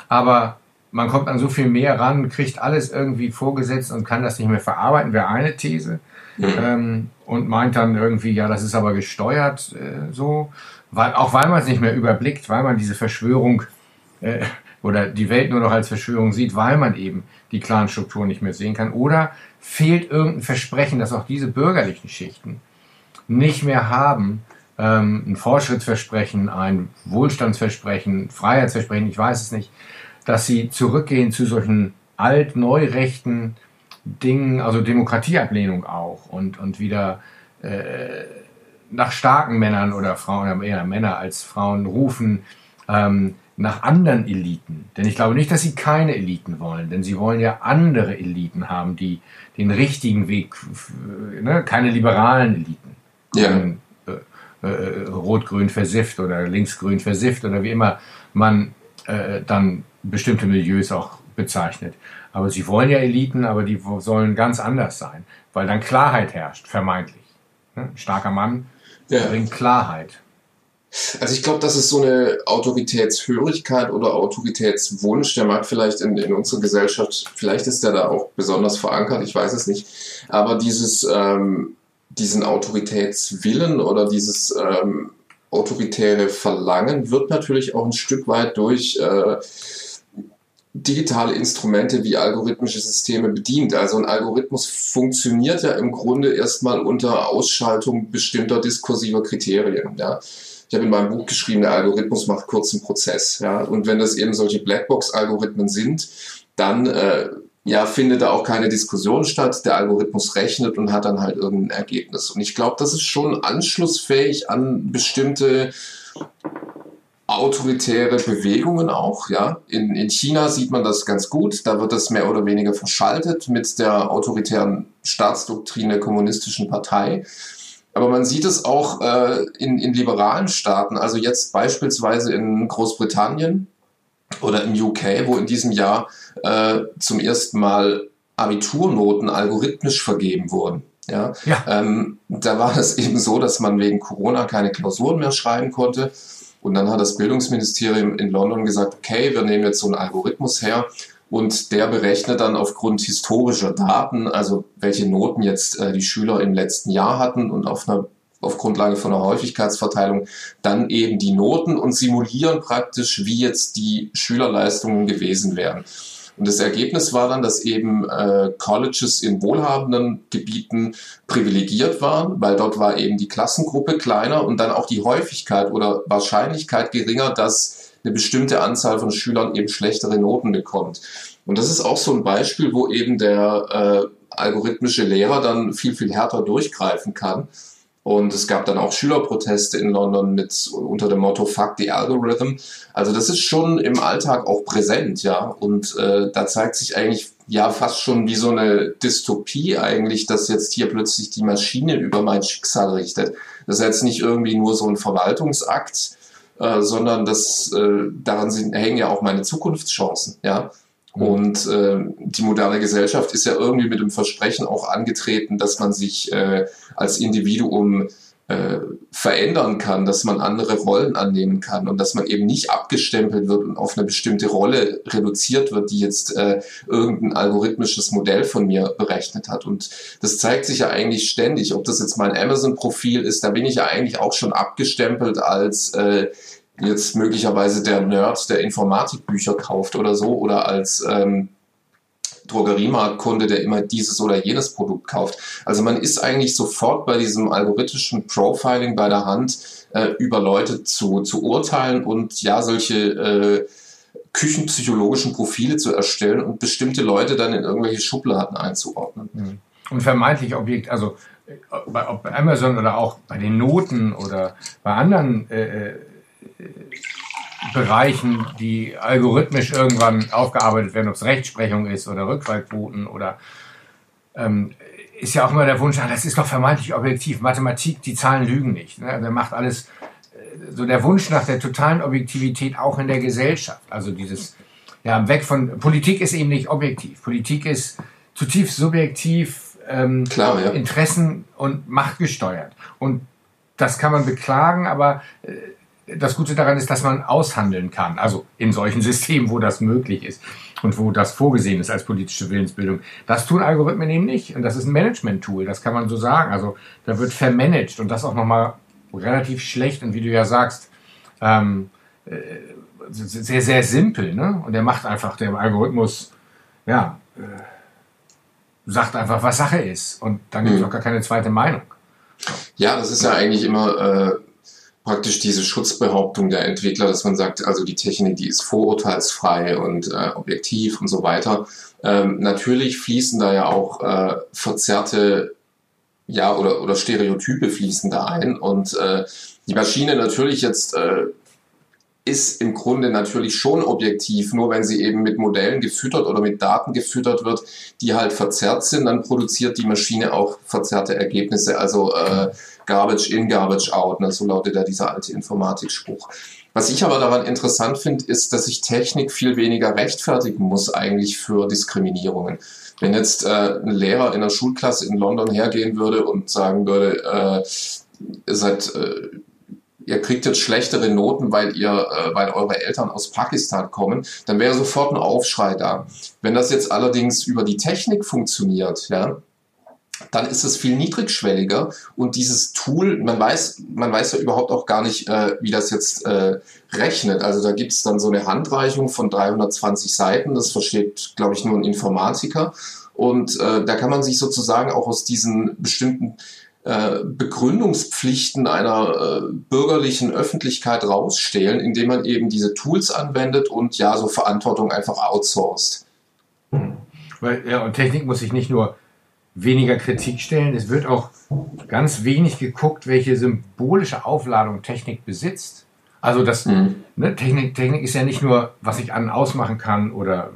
Aber man kommt an so viel mehr ran, kriegt alles irgendwie vorgesetzt und kann das nicht mehr verarbeiten, wäre eine These. Mhm. Ähm, und meint dann irgendwie, ja, das ist aber gesteuert äh, so, weil, auch weil man es nicht mehr überblickt, weil man diese Verschwörung äh, oder die Welt nur noch als Verschwörung sieht, weil man eben die klaren Strukturen nicht mehr sehen kann. Oder fehlt irgendein Versprechen, dass auch diese bürgerlichen Schichten nicht mehr haben, ähm, ein Fortschrittsversprechen, ein Wohlstandsversprechen, Freiheitsversprechen, ich weiß es nicht, dass sie zurückgehen zu solchen alt-neu-rechten Dingen, also Demokratieablehnung auch und, und wieder äh, nach starken Männern oder Frauen, eher Männer als Frauen rufen, ähm, nach anderen Eliten. Denn ich glaube nicht, dass sie keine Eliten wollen, denn sie wollen ja andere Eliten haben, die den richtigen Weg, ne, keine liberalen Eliten. Ja. Äh, äh, Rot-Grün versifft oder links-grün versifft oder wie immer man äh, dann bestimmte Milieus auch bezeichnet. Aber sie wollen ja Eliten, aber die sollen ganz anders sein, weil dann Klarheit herrscht, vermeintlich. Ein starker Mann ja. bringt Klarheit. Also ich glaube, das ist so eine Autoritätshörigkeit oder Autoritätswunsch, der mag vielleicht in, in unserer Gesellschaft, vielleicht ist der da auch besonders verankert, ich weiß es nicht. Aber dieses, ähm, diesen Autoritätswillen oder dieses ähm, autoritäre Verlangen wird natürlich auch ein Stück weit durch äh, digitale Instrumente wie algorithmische Systeme bedient. Also ein Algorithmus funktioniert ja im Grunde erstmal unter Ausschaltung bestimmter diskursiver Kriterien. Ja. Ich habe in meinem Buch geschrieben, der Algorithmus macht kurzen Prozess. Ja. Und wenn das eben solche Blackbox-Algorithmen sind, dann äh, ja, findet da auch keine Diskussion statt. Der Algorithmus rechnet und hat dann halt irgendein Ergebnis. Und ich glaube, das ist schon anschlussfähig an bestimmte autoritäre Bewegungen auch. Ja, in, in China sieht man das ganz gut. Da wird das mehr oder weniger verschaltet mit der autoritären Staatsdoktrin der kommunistischen Partei. Aber man sieht es auch äh, in, in liberalen Staaten, also jetzt beispielsweise in Großbritannien oder im UK, wo in diesem Jahr äh, zum ersten Mal Abiturnoten algorithmisch vergeben wurden. Ja, ja. Ähm, da war es eben so, dass man wegen Corona keine Klausuren mehr schreiben konnte und dann hat das Bildungsministerium in London gesagt, okay, wir nehmen jetzt so einen Algorithmus her und der berechnet dann aufgrund historischer Daten, also welche Noten jetzt äh, die Schüler im letzten Jahr hatten und auf einer auf Grundlage von einer Häufigkeitsverteilung dann eben die Noten und simulieren praktisch, wie jetzt die Schülerleistungen gewesen wären. Und das Ergebnis war dann, dass eben äh, Colleges in wohlhabenden Gebieten privilegiert waren, weil dort war eben die Klassengruppe kleiner und dann auch die Häufigkeit oder Wahrscheinlichkeit geringer, dass eine bestimmte Anzahl von Schülern eben schlechtere Noten bekommt. Und das ist auch so ein Beispiel, wo eben der äh, algorithmische Lehrer dann viel, viel härter durchgreifen kann. Und es gab dann auch Schülerproteste in London mit unter dem Motto Fuck the Algorithm. Also das ist schon im Alltag auch präsent, ja. Und äh, da zeigt sich eigentlich ja fast schon wie so eine Dystopie eigentlich, dass jetzt hier plötzlich die Maschine über mein Schicksal richtet. Das ist jetzt nicht irgendwie nur so ein Verwaltungsakt, äh, sondern das äh, daran sind, hängen ja auch meine Zukunftschancen, ja. Mhm. Und äh, die moderne Gesellschaft ist ja irgendwie mit dem Versprechen auch angetreten, dass man sich äh, als Individuum äh, verändern kann, dass man andere Rollen annehmen kann und dass man eben nicht abgestempelt wird und auf eine bestimmte Rolle reduziert wird, die jetzt äh, irgendein algorithmisches Modell von mir berechnet hat. Und das zeigt sich ja eigentlich ständig. Ob das jetzt mein Amazon-Profil ist, da bin ich ja eigentlich auch schon abgestempelt als äh, jetzt möglicherweise der Nerd, der Informatikbücher kauft oder so, oder als ähm, Drogeriemarktkunde, der immer dieses oder jenes Produkt kauft. Also man ist eigentlich sofort bei diesem algorithmischen Profiling bei der Hand, äh, über Leute zu, zu urteilen und ja, solche äh, küchenpsychologischen Profile zu erstellen und bestimmte Leute dann in irgendwelche Schubladen einzuordnen. Mhm. Und vermeintlich Objekt, also äh, ob bei Amazon oder auch bei den Noten oder bei anderen äh, äh Bereichen, die algorithmisch irgendwann aufgearbeitet werden, ob es Rechtsprechung ist oder Rückfallquoten oder ähm, ist ja auch immer der Wunsch, ah, das ist doch vermeintlich objektiv. Mathematik, die Zahlen lügen nicht. Ne? Der macht alles, äh, so der Wunsch nach der totalen Objektivität auch in der Gesellschaft. Also dieses, ja, weg von, Politik ist eben nicht objektiv. Politik ist zutiefst subjektiv, ähm, Klar, ja. Interessen und Macht gesteuert. Und das kann man beklagen, aber äh, das Gute daran ist, dass man aushandeln kann. Also in solchen Systemen, wo das möglich ist und wo das vorgesehen ist als politische Willensbildung. Das tun Algorithmen eben nicht. Und das ist ein Management-Tool, das kann man so sagen. Also da wird vermanagt und das auch nochmal relativ schlecht und wie du ja sagst, ähm, äh, sehr, sehr simpel. Ne? Und der macht einfach, der Algorithmus, ja, äh, sagt einfach, was Sache ist. Und dann gibt es mhm. auch gar keine zweite Meinung. Ja, das ist ja eigentlich immer äh, praktisch diese Schutzbehauptung der Entwickler, dass man sagt, also die Technik, die ist vorurteilsfrei und äh, objektiv und so weiter. Ähm, natürlich fließen da ja auch äh, verzerrte ja oder oder Stereotype fließen da ein und äh, die Maschine natürlich jetzt äh, ist im Grunde natürlich schon objektiv, nur wenn sie eben mit Modellen gefüttert oder mit Daten gefüttert wird, die halt verzerrt sind, dann produziert die Maschine auch verzerrte Ergebnisse. Also äh, Garbage in, Garbage out. Ne? So lautet ja dieser alte Informatikspruch. Was ich aber daran interessant finde, ist, dass sich Technik viel weniger rechtfertigen muss eigentlich für Diskriminierungen. Wenn jetzt äh, ein Lehrer in einer Schulklasse in London hergehen würde und sagen würde, äh, ihr seid, äh, ihr kriegt jetzt schlechtere Noten, weil ihr, äh, weil eure Eltern aus Pakistan kommen, dann wäre sofort ein Aufschrei da. Wenn das jetzt allerdings über die Technik funktioniert, ja, dann ist es viel niedrigschwelliger und dieses Tool, man weiß, man weiß ja überhaupt auch gar nicht, äh, wie das jetzt äh, rechnet. Also da gibt es dann so eine Handreichung von 320 Seiten, das versteht, glaube ich, nur ein Informatiker. Und äh, da kann man sich sozusagen auch aus diesen bestimmten äh, Begründungspflichten einer äh, bürgerlichen Öffentlichkeit rausstehlen, indem man eben diese Tools anwendet und ja, so Verantwortung einfach outsourced. Weil, ja, und Technik muss sich nicht nur weniger Kritik stellen. Es wird auch ganz wenig geguckt, welche symbolische Aufladung Technik besitzt. Also das mhm. ne, Technik, Technik ist ja nicht nur, was ich an ausmachen kann oder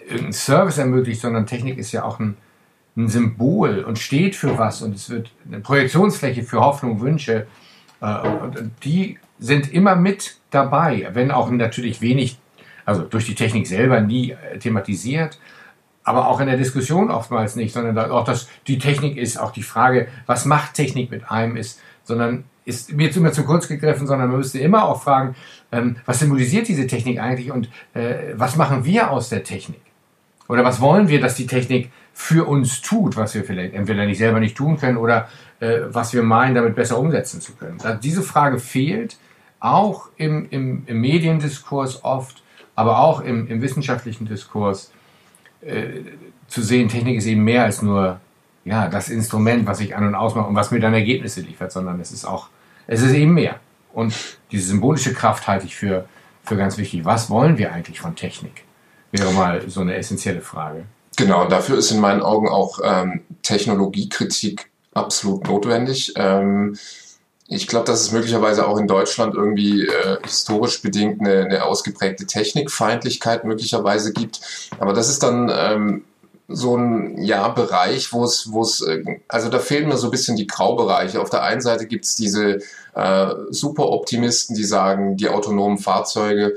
äh, irgendeinen Service ermöglicht, sondern Technik ist ja auch ein, ein, Symbol und steht für was und es wird eine Projektionsfläche für Hoffnung, Wünsche äh, und, und die sind immer mit dabei, wenn auch natürlich wenig, also durch die Technik selber nie äh, thematisiert, aber auch in der Diskussion oftmals nicht, sondern auch das, die Technik ist, auch die Frage, was macht Technik mit einem ist, sondern ist mir immer zu kurz gegriffen, sondern man müsste immer auch fragen, ähm, was symbolisiert diese Technik eigentlich und äh, was machen wir aus der Technik? Oder was wollen wir, dass die Technik für uns tut, was wir vielleicht entweder nicht selber nicht tun können oder äh, was wir meinen, damit besser umsetzen zu können. Da, diese Frage fehlt auch im, im, im Mediendiskurs oft, aber auch im, im wissenschaftlichen Diskurs äh, zu sehen, Technik ist eben mehr als nur ja, das Instrument, was ich an und ausmache und was mir dann Ergebnisse liefert, sondern es ist auch, es ist eben mehr. Und diese symbolische Kraft halte ich für, für ganz wichtig. Was wollen wir eigentlich von Technik? Wäre mal so eine essentielle Frage. Genau, dafür ist in meinen Augen auch ähm, Technologiekritik absolut notwendig. Ähm, ich glaube, dass es möglicherweise auch in Deutschland irgendwie äh, historisch bedingt eine, eine ausgeprägte Technikfeindlichkeit möglicherweise gibt. Aber das ist dann ähm, so ein ja, Bereich, wo es, wo es, äh, also da fehlen mir so ein bisschen die Graubereiche. Auf der einen Seite gibt es diese äh, Superoptimisten, die sagen, die autonomen Fahrzeuge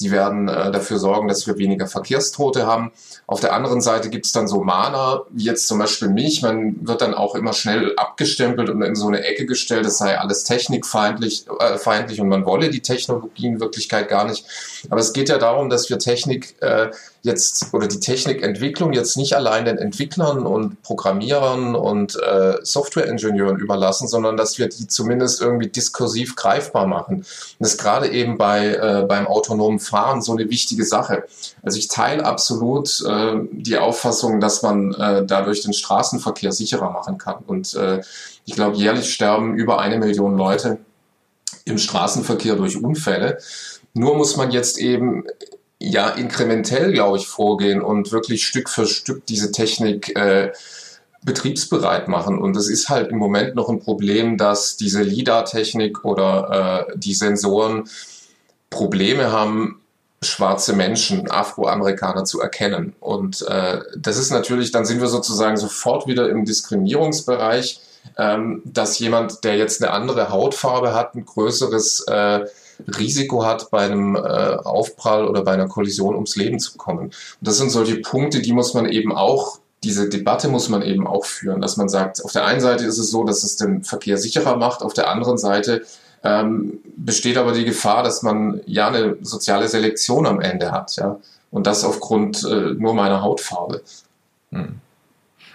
die werden äh, dafür sorgen, dass wir weniger Verkehrstote haben. Auf der anderen Seite gibt es dann so Mahner, wie jetzt zum Beispiel mich. Man wird dann auch immer schnell abgestempelt und in so eine Ecke gestellt, es sei alles technikfeindlich äh, feindlich und man wolle die Technologie in Wirklichkeit gar nicht. Aber es geht ja darum, dass wir Technik äh, jetzt oder die Technikentwicklung jetzt nicht allein den Entwicklern und Programmierern und äh, Softwareingenieuren überlassen, sondern dass wir die zumindest irgendwie diskursiv greifbar machen. Und das gerade eben bei äh, beim autonomen Fahren so eine wichtige Sache. Also ich teile absolut äh, die Auffassung, dass man äh, dadurch den Straßenverkehr sicherer machen kann. Und äh, ich glaube, jährlich sterben über eine Million Leute im Straßenverkehr durch Unfälle. Nur muss man jetzt eben ja inkrementell, glaube ich, vorgehen und wirklich Stück für Stück diese Technik äh, betriebsbereit machen. Und es ist halt im Moment noch ein Problem, dass diese LIDAR-Technik oder äh, die Sensoren Probleme haben, schwarze Menschen, Afroamerikaner zu erkennen. Und äh, das ist natürlich, dann sind wir sozusagen sofort wieder im Diskriminierungsbereich, ähm, dass jemand, der jetzt eine andere Hautfarbe hat, ein größeres äh, Risiko hat, bei einem äh, Aufprall oder bei einer Kollision ums Leben zu kommen. Und das sind solche Punkte, die muss man eben auch diese Debatte muss man eben auch führen, dass man sagt, auf der einen Seite ist es so, dass es den Verkehr sicherer macht, auf der anderen Seite ähm, besteht aber die Gefahr, dass man ja eine soziale Selektion am Ende hat, ja. Und das aufgrund äh, nur meiner Hautfarbe. Hm.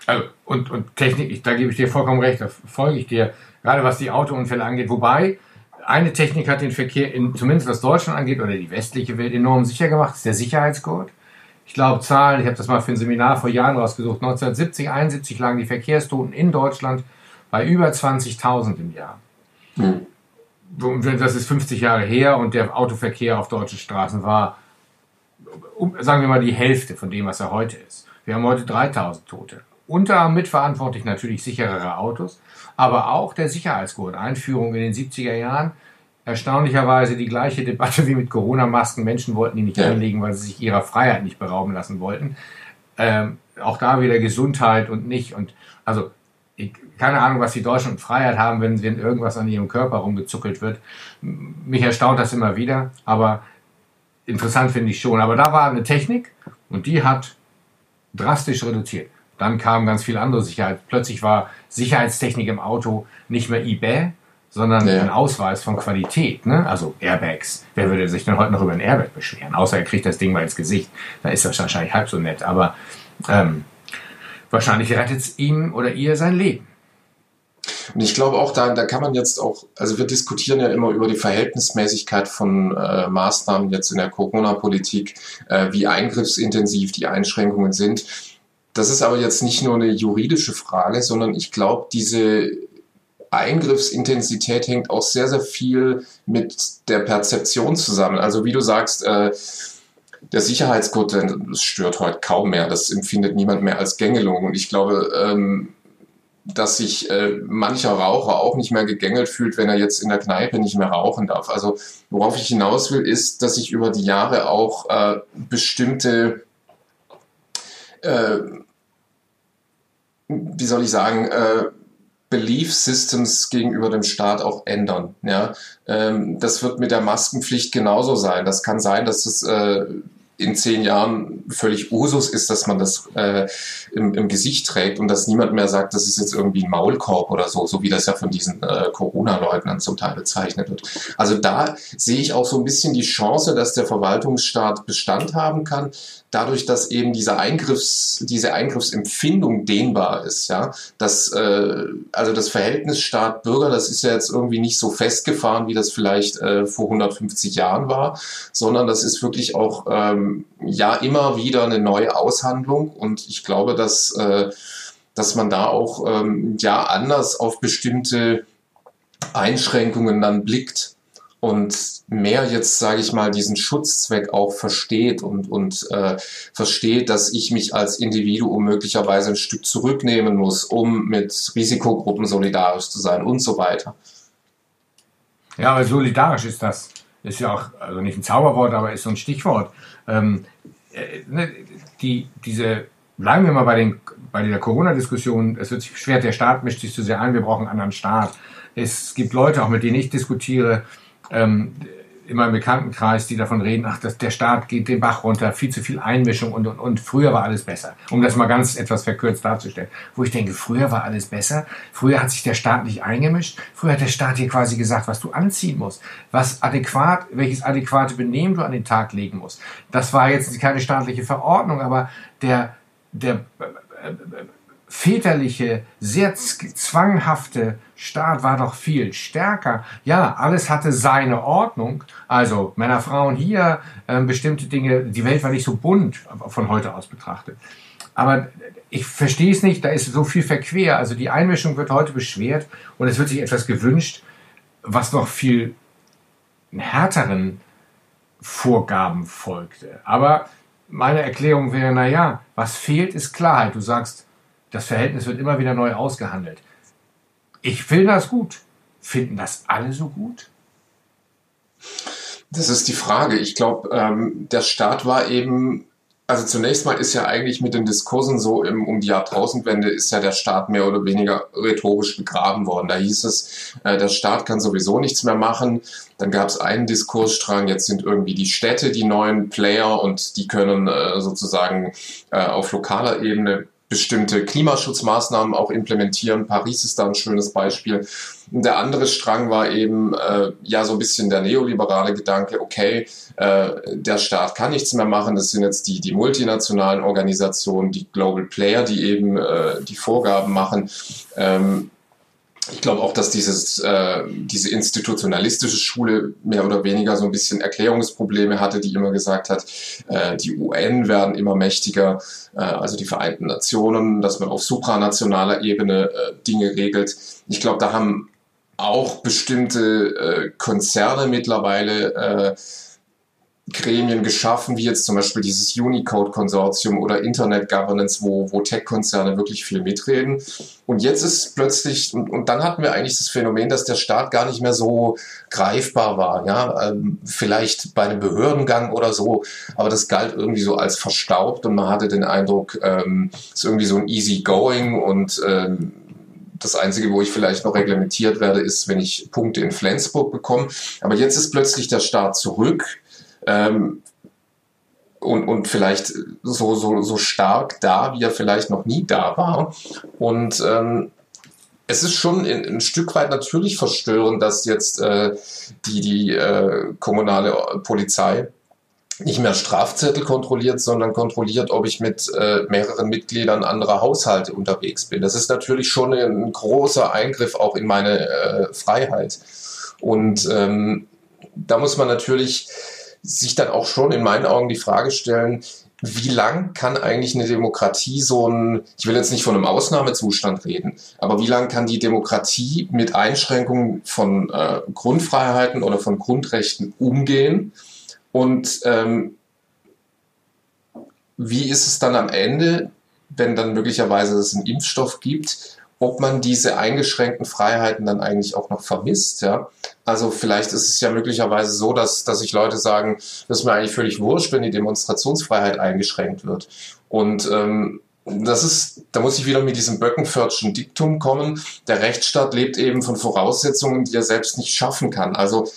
Also, und, und Technik, ich, da gebe ich dir vollkommen recht, da folge ich dir, gerade was die Autounfälle angeht. Wobei, eine Technik hat den Verkehr, in, zumindest was Deutschland angeht, oder die westliche Welt enorm sicher gemacht, ist der Sicherheitsgurt. Ich glaube, Zahlen, ich habe das mal für ein Seminar vor Jahren rausgesucht, 1970, 71 lagen die Verkehrstoten in Deutschland bei über 20.000 im Jahr. Hm. Das ist 50 Jahre her und der Autoverkehr auf deutschen Straßen war, sagen wir mal, die Hälfte von dem, was er heute ist. Wir haben heute 3000 Tote. Unter mitverantwortlich natürlich sicherere Autos, aber auch der Sicherheitsgurt. Einführung in den 70er Jahren. Erstaunlicherweise die gleiche Debatte wie mit Corona-Masken. Menschen wollten die nicht ja. anlegen, weil sie sich ihrer Freiheit nicht berauben lassen wollten. Ähm, auch da wieder Gesundheit und nicht. Und also ich, keine Ahnung, was die Deutschen und Freiheit haben, wenn, wenn irgendwas an ihrem Körper rumgezuckelt wird. Mich erstaunt das immer wieder, aber interessant finde ich schon. Aber da war eine Technik und die hat drastisch reduziert. Dann kam ganz viel andere Sicherheit. Plötzlich war Sicherheitstechnik im Auto nicht mehr eBay, sondern ja. ein Ausweis von Qualität. Ne? Also Airbags. Wer würde sich denn heute noch über ein Airbag beschweren? Außer er kriegt das Ding mal ins Gesicht. Da ist das wahrscheinlich halb so nett. Aber ähm, wahrscheinlich rettet es ihm oder ihr sein Leben. Und ich glaube auch, da, da kann man jetzt auch, also wir diskutieren ja immer über die Verhältnismäßigkeit von äh, Maßnahmen jetzt in der Corona-Politik, äh, wie eingriffsintensiv die Einschränkungen sind. Das ist aber jetzt nicht nur eine juridische Frage, sondern ich glaube, diese Eingriffsintensität hängt auch sehr, sehr viel mit der Perzeption zusammen. Also wie du sagst, äh, der Sicherheitsgurt, stört heute kaum mehr. Das empfindet niemand mehr als Gängelung. Und ich glaube, ähm, dass sich äh, mancher Raucher auch nicht mehr gegängelt fühlt, wenn er jetzt in der Kneipe nicht mehr rauchen darf. Also worauf ich hinaus will, ist, dass sich über die Jahre auch äh, bestimmte äh, wie soll ich sagen, äh, Belief Systems gegenüber dem Staat auch ändern. Ja? Ähm, das wird mit der Maskenpflicht genauso sein. Das kann sein, dass es äh, in zehn Jahren völlig Usus ist, dass man das äh, im, im Gesicht trägt und dass niemand mehr sagt, das ist jetzt irgendwie ein Maulkorb oder so, so wie das ja von diesen äh, Corona-Leugnern zum Teil bezeichnet wird. Also da sehe ich auch so ein bisschen die Chance, dass der Verwaltungsstaat Bestand haben kann, dadurch, dass eben diese Eingriffs, diese Eingriffsempfindung dehnbar ist, ja, dass äh, also das Verhältnis Staat-Bürger, das ist ja jetzt irgendwie nicht so festgefahren, wie das vielleicht äh, vor 150 Jahren war, sondern das ist wirklich auch ähm, ja immer wieder eine neue Aushandlung. Und ich glaube, dass äh, dass man da auch ähm, ja anders auf bestimmte Einschränkungen dann blickt und mehr jetzt, sage ich mal, diesen Schutzzweck auch versteht und, und äh, versteht, dass ich mich als Individuum möglicherweise ein Stück zurücknehmen muss, um mit Risikogruppen solidarisch zu sein und so weiter. Ja, aber solidarisch ist das. Ist ja auch, also nicht ein Zauberwort, aber ist so ein Stichwort. Ähm, äh, ne, die, diese, bleiben wir mal bei, den, bei der Corona-Diskussion, es wird sich schwer, der Staat mischt sich zu sehr ein, wir brauchen einen anderen Staat. Es gibt Leute, auch mit denen ich diskutiere, ähm, in meinem Bekanntenkreis, die davon reden, ach, das, der Staat geht den Bach runter, viel zu viel Einmischung und, und, und früher war alles besser. Um das mal ganz etwas verkürzt darzustellen. Wo ich denke, früher war alles besser, früher hat sich der Staat nicht eingemischt, früher hat der Staat dir quasi gesagt, was du anziehen musst, was adäquat, welches adäquate Benehmen du an den Tag legen musst. Das war jetzt keine staatliche Verordnung, aber der, der äh, äh, väterliche, sehr zwanghafte Staat war doch viel stärker. Ja, alles hatte seine Ordnung. Also Männer, Frauen hier, äh, bestimmte Dinge. Die Welt war nicht so bunt von heute aus betrachtet. Aber ich verstehe es nicht, da ist so viel verquer. Also die Einmischung wird heute beschwert und es wird sich etwas gewünscht, was noch viel härteren Vorgaben folgte. Aber meine Erklärung wäre, na ja, was fehlt, ist Klarheit. Du sagst, das Verhältnis wird immer wieder neu ausgehandelt. Ich finde das gut. Finden das alle so gut? Das ist die Frage. Ich glaube, ähm, der Staat war eben, also zunächst mal ist ja eigentlich mit den Diskursen so im, um die Jahrtausendwende ist ja der Staat mehr oder weniger rhetorisch begraben worden. Da hieß es, äh, der Staat kann sowieso nichts mehr machen. Dann gab es einen Diskursstrang, jetzt sind irgendwie die Städte die neuen Player und die können äh, sozusagen äh, auf lokaler Ebene bestimmte Klimaschutzmaßnahmen auch implementieren. Paris ist da ein schönes Beispiel. Der andere Strang war eben äh, ja so ein bisschen der neoliberale Gedanke, okay, äh, der Staat kann nichts mehr machen, das sind jetzt die, die multinationalen Organisationen, die Global Player, die eben äh, die Vorgaben machen. Ähm, ich glaube auch, dass dieses, äh, diese institutionalistische Schule mehr oder weniger so ein bisschen Erklärungsprobleme hatte, die immer gesagt hat, äh, die UN werden immer mächtiger, äh, also die Vereinten Nationen, dass man auf supranationaler Ebene äh, Dinge regelt. Ich glaube, da haben auch bestimmte äh, Konzerne mittlerweile äh, Gremien geschaffen, wie jetzt zum Beispiel dieses Unicode-Konsortium oder Internet Governance, wo, wo Tech-Konzerne wirklich viel mitreden. Und jetzt ist plötzlich, und, und dann hatten wir eigentlich das Phänomen, dass der Staat gar nicht mehr so greifbar war. Ja, ähm, vielleicht bei einem Behördengang oder so, aber das galt irgendwie so als verstaubt und man hatte den Eindruck, ähm, es ist irgendwie so ein easy going und ähm, das Einzige, wo ich vielleicht noch reglementiert werde, ist, wenn ich Punkte in Flensburg bekomme. Aber jetzt ist plötzlich der Staat zurück ähm, und, und vielleicht so, so, so stark da, wie er vielleicht noch nie da war. Und ähm, es ist schon in, ein Stück weit natürlich verstörend, dass jetzt äh, die, die äh, kommunale Polizei nicht mehr Strafzettel kontrolliert, sondern kontrolliert, ob ich mit äh, mehreren Mitgliedern anderer Haushalte unterwegs bin. Das ist natürlich schon ein, großer Eingriff auch in meine äh, Freiheit. Und ähm, da muss man natürlich sich dann auch schon in meinen Augen die Frage stellen, wie lang kann eigentlich eine Demokratie so ein, ich will jetzt nicht von einem Ausnahmezustand reden, aber wie lang kann die Demokratie mit Einschränkungen von äh, Grundfreiheiten oder von Grundrechten umgehen? Und ähm, wie ist es dann am Ende, wenn dann möglicherweise es einen Impfstoff gibt, ob man diese eingeschränkten Freiheiten dann eigentlich auch noch vermisst. Ja? Also vielleicht ist es ja möglicherweise so, dass, dass sich Leute sagen, das ist mir eigentlich völlig wurscht, wenn die Demonstrationsfreiheit eingeschränkt wird. Und ähm, das ist, da muss ich wieder mit diesem Böckenförtschen Diktum kommen. Der Rechtsstaat lebt eben von Voraussetzungen, die er selbst nicht schaffen kann. Also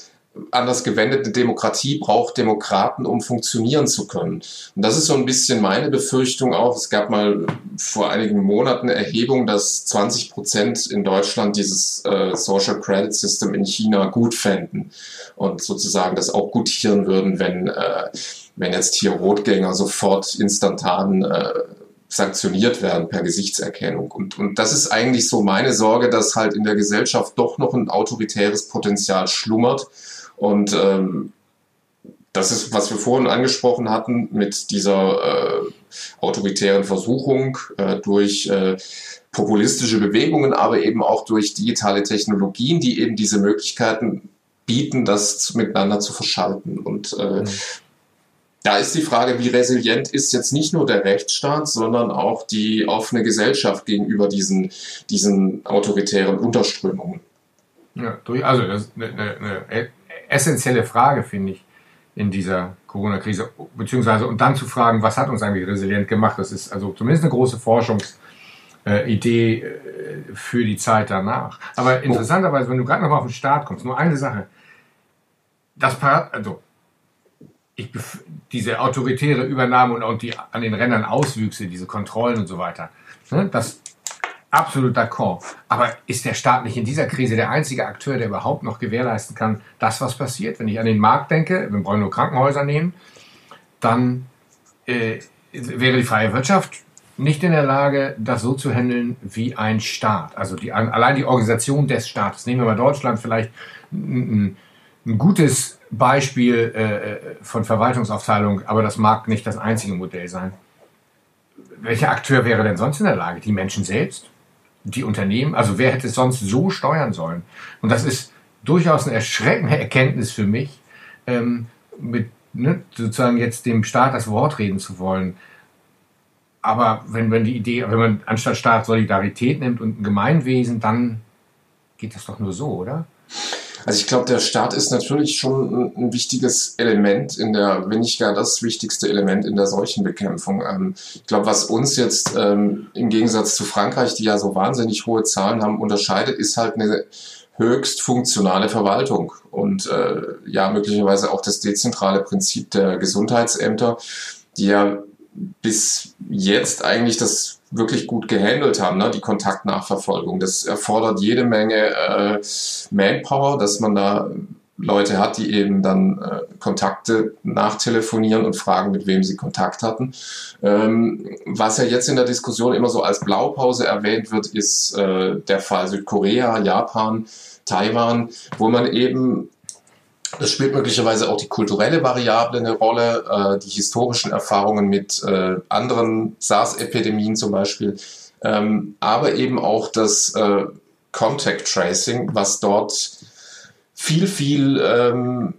anders gewendete Demokratie braucht Demokraten, um funktionieren zu können. Und das ist so ein bisschen meine Befürchtung auch. Es gab mal vor einigen Monaten eine Erhebung, dass 20 Prozent in Deutschland dieses äh, Social Credit System in China gut fänden und sozusagen das auch gutieren würden, wenn, äh, wenn jetzt hier Rotgänger sofort instantan äh, sanktioniert werden per Gesichtserkennung. Und, und das ist eigentlich so meine Sorge, dass halt in der Gesellschaft doch noch ein autoritäres Potenzial schlummert. Und ähm, das ist, was wir vorhin angesprochen hatten, mit dieser äh, autoritären Versuchung äh, durch äh, populistische Bewegungen, aber eben auch durch digitale Technologien, die eben diese Möglichkeiten bieten, das miteinander zu verschalten. Und äh, mhm da ist die Frage, wie resilient ist jetzt nicht nur der Rechtsstaat, sondern auch die offene Gesellschaft gegenüber diesen, diesen autoritären Unterströmungen. Ja, also ist eine, eine essentielle Frage, finde ich, in dieser Corona-Krise. Beziehungsweise, und dann zu fragen, was hat uns eigentlich resilient gemacht? Das ist also zumindest eine große Forschungsidee äh, für die Zeit danach. Aber interessanterweise, wenn du gerade nochmal auf den Start kommst, nur eine Sache. Das Parad also ich, diese autoritäre Übernahme und, und die an den Rändern Auswüchse, diese Kontrollen und so weiter, ne, das absolut d'accord. Aber ist der Staat nicht in dieser Krise der einzige Akteur, der überhaupt noch gewährleisten kann, das, was passiert? Wenn ich an den Markt denke, wir wollen nur Krankenhäuser nehmen, dann äh, wäre die freie Wirtschaft nicht in der Lage, das so zu handeln wie ein Staat. Also die, allein die Organisation des Staates. Nehmen wir mal Deutschland vielleicht ein, ein gutes Beispiel äh, von Verwaltungsaufteilung, aber das mag nicht das einzige Modell sein. Welcher Akteur wäre denn sonst in der Lage? Die Menschen selbst? Die Unternehmen? Also wer hätte es sonst so steuern sollen? Und das ist durchaus eine erschreckende Erkenntnis für mich, ähm, mit ne, sozusagen jetzt dem Staat das Wort reden zu wollen. Aber wenn, wenn die Idee, wenn man anstatt Staat Solidarität nimmt und ein Gemeinwesen, dann geht das doch nur so, oder? Also ich glaube, der Staat ist natürlich schon ein, wichtiges Element in der, wenn nicht gar das wichtigste Element in der Seuchenbekämpfung. Ähm, ich glaube, was uns jetzt ähm, im Gegensatz zu Frankreich, die ja so wahnsinnig hohe Zahlen haben, unterscheidet, ist halt eine höchst funktionale Verwaltung und äh, ja möglicherweise auch das dezentrale Prinzip der Gesundheitsämter, die ja bis jetzt eigentlich das wirklich gut gehandelt haben, ne? die Kontaktnachverfolgung. Das erfordert jede Menge äh, Manpower, dass man da Leute hat, die eben dann äh, Kontakte nachtelefonieren und fragen, mit wem sie Kontakt hatten. Ähm, was ja jetzt in der Diskussion immer so als Blaupause erwähnt wird, ist äh, der Fall Südkorea, Japan, Taiwan, wo man eben das spielt möglicherweise auch die kulturelle Variable eine Rolle, äh, die historischen Erfahrungen mit äh, anderen SARS-Epidemien zum Beispiel, ähm, aber eben auch das äh, Contact Tracing, was dort viel, viel ähm,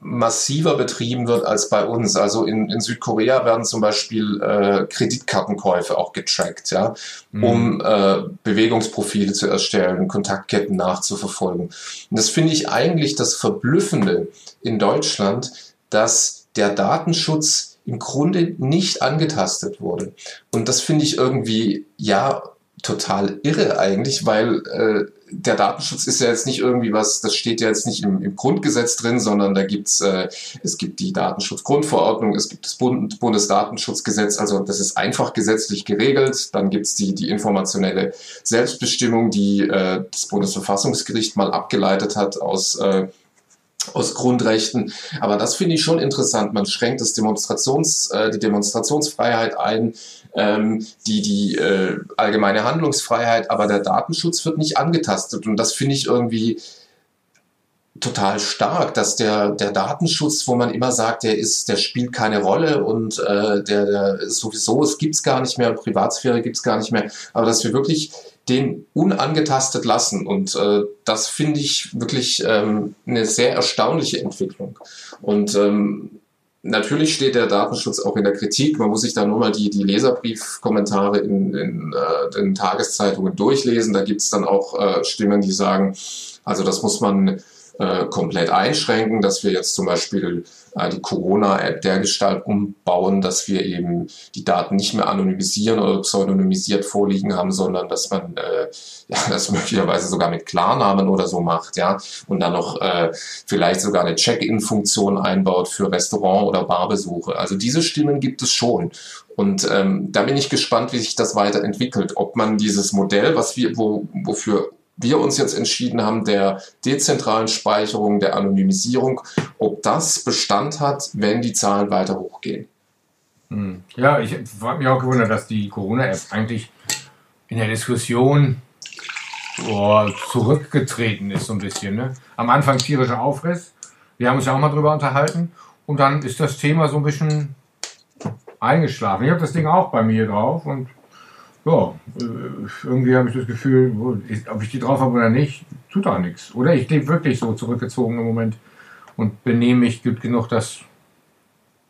massiver betrieben wird als bei uns. Also in, in Südkorea werden zum Beispiel äh, Kreditkartenkäufe auch getrackt, ja, mhm. um äh, Bewegungsprofile zu erstellen, Kontaktketten nachzuverfolgen. Und das finde ich eigentlich das Verblüffende in Deutschland, dass der Datenschutz im Grunde nicht angetastet wurde. Und das finde ich irgendwie, ja, total irre eigentlich, weil äh, der Datenschutz ist ja jetzt nicht irgendwie was, das steht ja jetzt nicht im, im Grundgesetz drin, sondern da gibt's äh, es gibt die Datenschutzgrundverordnung, es gibt das Bund, Bundesdatenschutzgesetz, also das ist einfach gesetzlich geregelt. Dann gibt's die, die informationelle Selbstbestimmung, die äh, das Bundesverfassungsgericht mal abgeleitet hat aus äh, aus Grundrechten. Aber das finde ich schon interessant. Man schränkt das Demonstrations, äh, die Demonstrationsfreiheit ein, ähm, die, die äh, allgemeine Handlungsfreiheit, aber der Datenschutz wird nicht angetastet. Und das finde ich irgendwie total stark, dass der, der Datenschutz, wo man immer sagt, der ist, der spielt keine Rolle und äh, der, der sowieso, es gibt's gar nicht mehr, Privatsphäre gibt's gar nicht mehr, aber dass wir wirklich den unangetastet lassen. Und äh, das finde ich wirklich ähm, eine sehr erstaunliche Entwicklung. Und ähm, natürlich steht der Datenschutz auch in der Kritik. Man muss sich da nur mal die, die Leserbriefkommentare in, in äh, den Tageszeitungen durchlesen. Da gibt es dann auch äh, Stimmen, die sagen, also das muss man äh, komplett einschränken, dass wir jetzt zum Beispiel äh, die Corona-App dergestalt umbauen, dass wir eben die Daten nicht mehr anonymisieren oder pseudonymisiert vorliegen haben, sondern dass man äh, ja, das möglicherweise sogar mit Klarnamen oder so macht, ja, und dann noch äh, vielleicht sogar eine Check-in-Funktion einbaut für Restaurant- oder Barbesuche. Also diese Stimmen gibt es schon. Und ähm, da bin ich gespannt, wie sich das weiterentwickelt. Ob man dieses Modell, was wir, wo, wofür wir uns jetzt entschieden haben, der dezentralen Speicherung, der Anonymisierung, ob das Bestand hat, wenn die Zahlen weiter hochgehen. Hm. Ja, ich habe mich auch gewundert, dass die Corona-App eigentlich in der Diskussion oh, zurückgetreten ist, so ein bisschen. Ne? Am Anfang tierischer Aufriss. Wir haben uns ja auch mal drüber unterhalten. Und dann ist das Thema so ein bisschen eingeschlafen. Ich habe das Ding auch bei mir drauf und ja, äh, irgendwie habe ich das Gefühl, ob ich die drauf habe oder nicht, tut auch nichts. Oder ich lebe wirklich so zurückgezogen im Moment und benehme mich gut genug, dass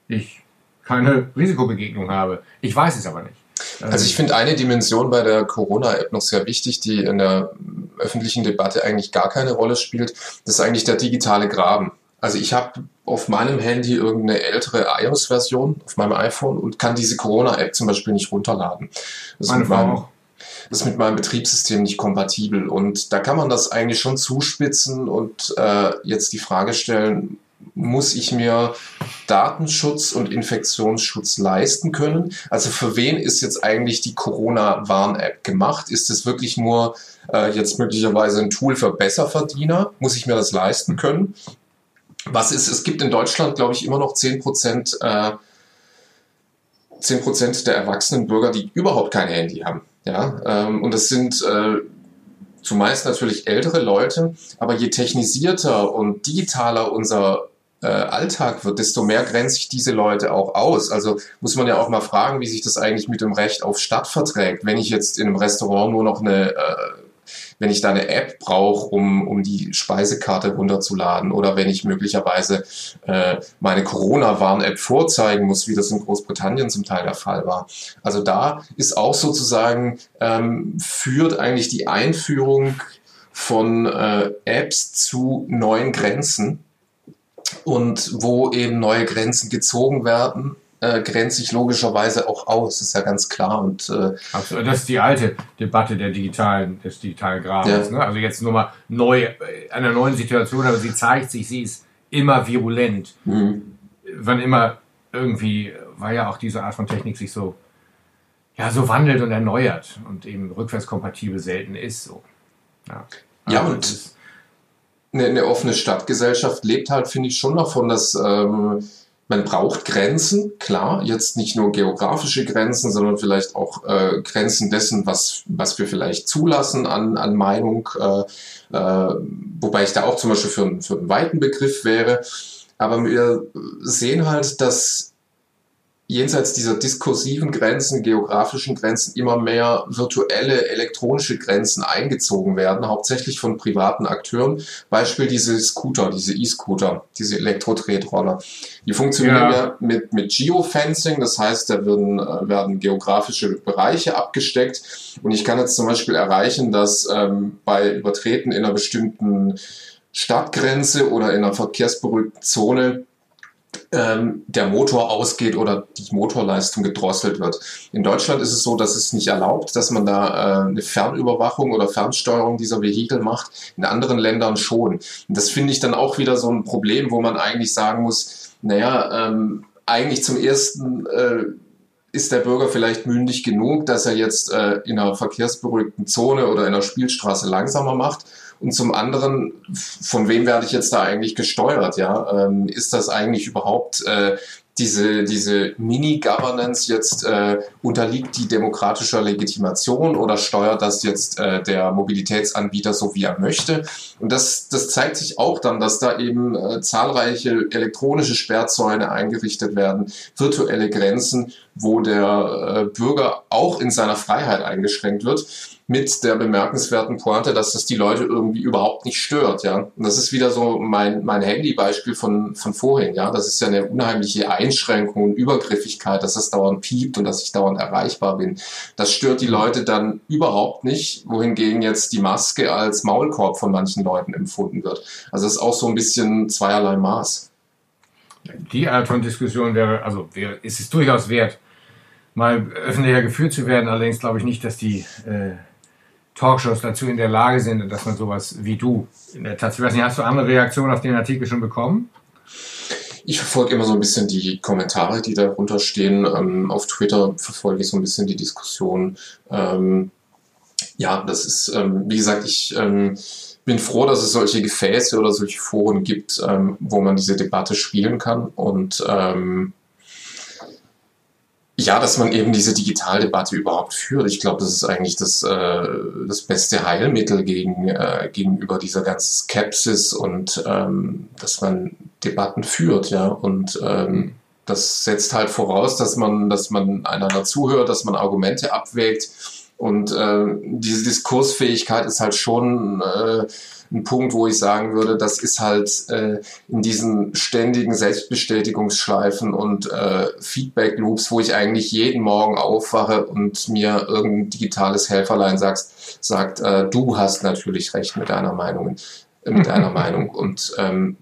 ich keine Risikobegegnung habe. Ich weiß es aber nicht. Also ich finde eine Dimension bei der Corona-App noch sehr wichtig, die in der öffentlichen Debatte eigentlich gar keine Rolle spielt. Das ist eigentlich der digitale Graben. Also ich habe auf meinem Handy irgendeine ältere iOS-Version auf meinem iPhone und kann diese Corona-App zum Beispiel nicht runterladen. Das Meine ist, mit meinem, das ist mit meinem Betriebssystem nicht kompatibel. Und da kann man das eigentlich schon zuspitzen und äh, jetzt die Frage stellen, muss ich mir Datenschutz und Infektionsschutz leisten können? Also für wen ist jetzt eigentlich die Corona-Warn-App gemacht? Ist es wirklich nur äh, jetzt möglicherweise ein Tool für Besserverdiener? Muss ich mir das leisten können? Was ist, es gibt in Deutschland, glaube ich, immer noch 10 Prozent, äh, 10 Prozent der erwachsenen Bürger, die überhaupt kein Handy haben. Ja, ähm, und das sind äh, zumeist natürlich ältere Leute, aber je technisierter und digitaler unser äh, Alltag wird, desto mehr grenzt sich diese Leute auch aus. Also muss man ja auch mal fragen, wie sich das eigentlich mit dem Recht auf Stadt verträgt. Wenn ich jetzt in einem Restaurant nur noch eine äh, wenn ich da eine App brauche, um, um die Speisekarte runterzuladen oder wenn ich möglicherweise äh, meine Corona-Warn-App vorzeigen muss, wie das in Großbritannien zum Teil der Fall war. Also da ist auch sozusagen, ähm, führt eigentlich die Einführung von äh, Apps zu neuen Grenzen und wo eben neue Grenzen gezogen werden äh, grenzt sich logischerweise auch aus, ist ja ganz klar. Und, äh, Absolut. Das ist die alte Debatte der digitalen, des digitalen Grabens. Ja. Ne? Also jetzt nur mal neu, äh, einer neuen Situation, aber sie zeigt sich, sie ist immer virulent. Mhm. Wann immer irgendwie, weil ja auch diese Art von Technik sich so, ja, so wandelt und erneuert und eben rückwärtskompatibel selten ist. So. Ja, ja also und eine, eine, offene Stadtgesellschaft lebt halt, finde ich, schon davon, dass ähm, man braucht Grenzen, klar, jetzt nicht nur geografische Grenzen, sondern vielleicht auch äh, Grenzen dessen, was, was wir vielleicht zulassen an, an Meinung, äh, äh, wobei ich da auch zum Beispiel für, für einen weiten Begriff wäre. Aber wir sehen halt, dass jenseits dieser diskursiven Grenzen, geografischen Grenzen immer mehr virtuelle elektronische Grenzen eingezogen werden, hauptsächlich von privaten Akteuren. Beispiel diese Scooter, diese E-Scooter, diese Elektro-Tretroller. Die funktionieren ja, ja mit, mit Geofencing, das heißt, da werden, äh, werden geografische Bereiche abgesteckt. Und ich kann jetzt zum Beispiel erreichen, dass ähm, bei Übertreten in einer bestimmten Stadtgrenze oder in einer verkehrsberuhigten Zone ähm, der Motor ausgeht oder die Motorleistung gedrosselt wird. In Deutschland ist es so, dass es nicht erlaubt, dass man da äh, eine Fernüberwachung oder Fernsteuerung dieser Vehikel macht. In anderen Ländern schon. Und das finde ich dann auch wieder so ein Problem, wo man eigentlich sagen muss, naja, ähm, eigentlich zum ersten äh, ist der Bürger vielleicht mündig genug, dass er jetzt äh, in einer verkehrsberuhigten Zone oder in einer Spielstraße langsamer macht und zum anderen, von wem werde ich jetzt da eigentlich gesteuert? Ja, ähm, ist das eigentlich überhaupt äh, diese, diese Mini-Governance jetzt äh, unterliegt die demokratischer Legitimation oder steuert das jetzt äh, der Mobilitätsanbieter so, wie er möchte? Und das, das zeigt sich auch dann, dass da eben äh, zahlreiche elektronische Sperrzäune eingerichtet werden, virtuelle Grenzen, wo der äh, Bürger auch in seiner Freiheit eingeschränkt wird mit der bemerkenswerten Pointe, dass das die Leute irgendwie überhaupt nicht stört, ja. Und das ist wieder so mein, mein Handy-Beispiel von, von vorhin, ja. Das ist ja eine unheimliche Einschränkung und Übergriffigkeit, dass das dauernd piept und dass ich dauernd erreichbar bin. Das stört die Leute dann überhaupt nicht, wohingegen jetzt die Maske als Maulkorb von manchen Leuten empfunden wird. Also es ist auch so ein bisschen zweierlei Maß. Die Art von Diskussion wäre, also wäre, ist es durchaus wert, mal öffentlicher geführt zu werden. Allerdings glaube ich nicht, dass die äh, Talkshows dazu in der Lage sind, dass man sowas wie du in der Tat, ich weiß nicht, hast du andere Reaktionen auf den Artikel schon bekommen? Ich verfolge immer so ein bisschen die Kommentare, die darunter stehen. Ähm, auf Twitter verfolge ich so ein bisschen die Diskussion. Ähm, ja, das ist, ähm, wie gesagt, ich ähm, bin froh, dass es solche Gefäße oder solche Foren gibt, ähm, wo man diese Debatte spielen kann und ähm, ja, dass man eben diese Digitaldebatte überhaupt führt. Ich glaube, das ist eigentlich das, äh, das beste Heilmittel gegen, äh, gegenüber dieser ganzen Skepsis und ähm, dass man Debatten führt, ja. Und ähm, das setzt halt voraus, dass man, dass man einander zuhört, dass man Argumente abwägt. Und äh, diese Diskursfähigkeit ist halt schon äh, ein Punkt, wo ich sagen würde, das ist halt äh, in diesen ständigen Selbstbestätigungsschleifen und äh, Feedback-Loops, wo ich eigentlich jeden Morgen aufwache und mir irgendein digitales Helferlein sagst, sagt, äh, du hast natürlich recht mit deiner Meinung, äh, mit deiner Meinung. Und ähm,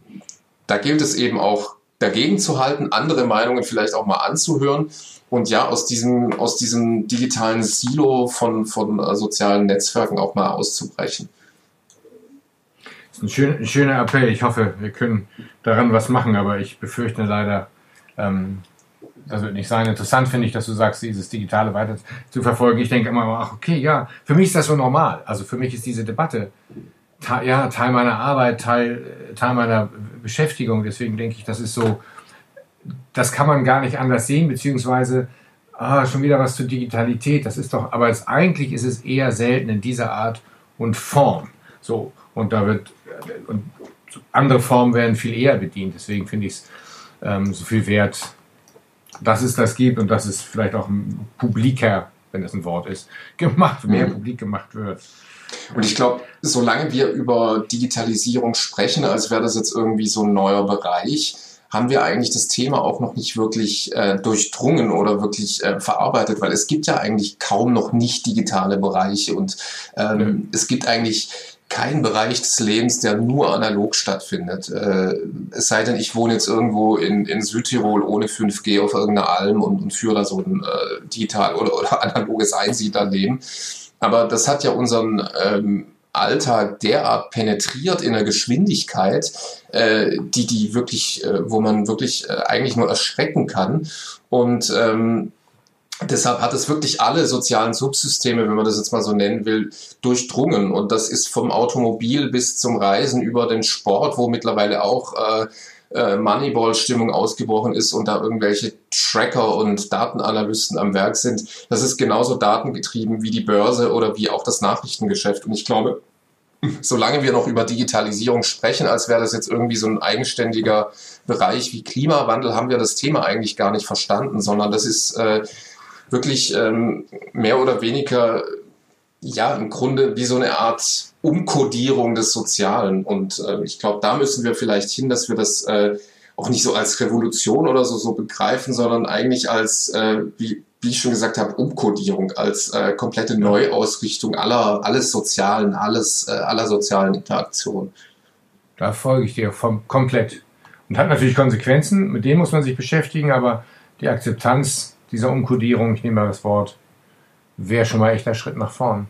da gilt es eben auch dagegen zu halten, andere Meinungen vielleicht auch mal anzuhören und ja, aus diesem, aus diesem digitalen Silo von, von äh, sozialen Netzwerken auch mal auszubrechen. Ist ein, schön, ein schöner Appell. Ich hoffe, wir können daran was machen, aber ich befürchte leider, ähm, das wird nicht sein. Interessant finde ich, dass du sagst, dieses Digitale weiter zu verfolgen. Ich denke immer, ach, okay, ja, für mich ist das so normal. Also für mich ist diese Debatte ja, Teil meiner Arbeit, Teil, Teil meiner Beschäftigung. Deswegen denke ich, das ist so, das kann man gar nicht anders sehen, beziehungsweise ah, schon wieder was zur Digitalität. Das ist doch, aber es, eigentlich ist es eher selten in dieser Art und Form. So, und da wird und andere Formen werden viel eher bedient. Deswegen finde ich es ähm, so viel wert, dass es das gibt und dass es vielleicht auch publiker, wenn das ein Wort ist, gemacht, mehr mhm. publik gemacht wird. Und ich glaube, solange wir über Digitalisierung sprechen, als wäre das jetzt irgendwie so ein neuer Bereich, haben wir eigentlich das Thema auch noch nicht wirklich äh, durchdrungen oder wirklich äh, verarbeitet, weil es gibt ja eigentlich kaum noch nicht digitale Bereiche und ähm, mhm. es gibt eigentlich kein Bereich des Lebens, der nur analog stattfindet. Äh, es sei denn, ich wohne jetzt irgendwo in, in Südtirol ohne 5G auf irgendeiner Alm und, und führe da so ein äh, digital oder, oder analoges Einsiedlerleben. Aber das hat ja unseren ähm, Alltag derart penetriert in der Geschwindigkeit, äh, die die wirklich, äh, wo man wirklich äh, eigentlich nur erschrecken kann. Und ähm, Deshalb hat es wirklich alle sozialen Subsysteme, wenn man das jetzt mal so nennen will, durchdrungen. Und das ist vom Automobil bis zum Reisen über den Sport, wo mittlerweile auch äh, äh, Moneyball-Stimmung ausgebrochen ist und da irgendwelche Tracker und Datenanalysten am Werk sind. Das ist genauso datengetrieben wie die Börse oder wie auch das Nachrichtengeschäft. Und ich glaube, solange wir noch über Digitalisierung sprechen, als wäre das jetzt irgendwie so ein eigenständiger Bereich wie Klimawandel, haben wir das Thema eigentlich gar nicht verstanden, sondern das ist äh, wirklich ähm, mehr oder weniger, ja, im Grunde wie so eine Art Umkodierung des Sozialen. Und äh, ich glaube, da müssen wir vielleicht hin, dass wir das äh, auch nicht so als Revolution oder so, so begreifen, sondern eigentlich als, äh, wie, wie ich schon gesagt habe, Umkodierung, als äh, komplette Neuausrichtung aller, alles Sozialen, alles, äh, aller sozialen Interaktionen. Da folge ich dir vom, komplett. Und hat natürlich Konsequenzen, mit denen muss man sich beschäftigen, aber die Akzeptanz dieser Umkodierung, ich nehme mal das Wort, wäre schon mal echt ein Schritt nach vorn.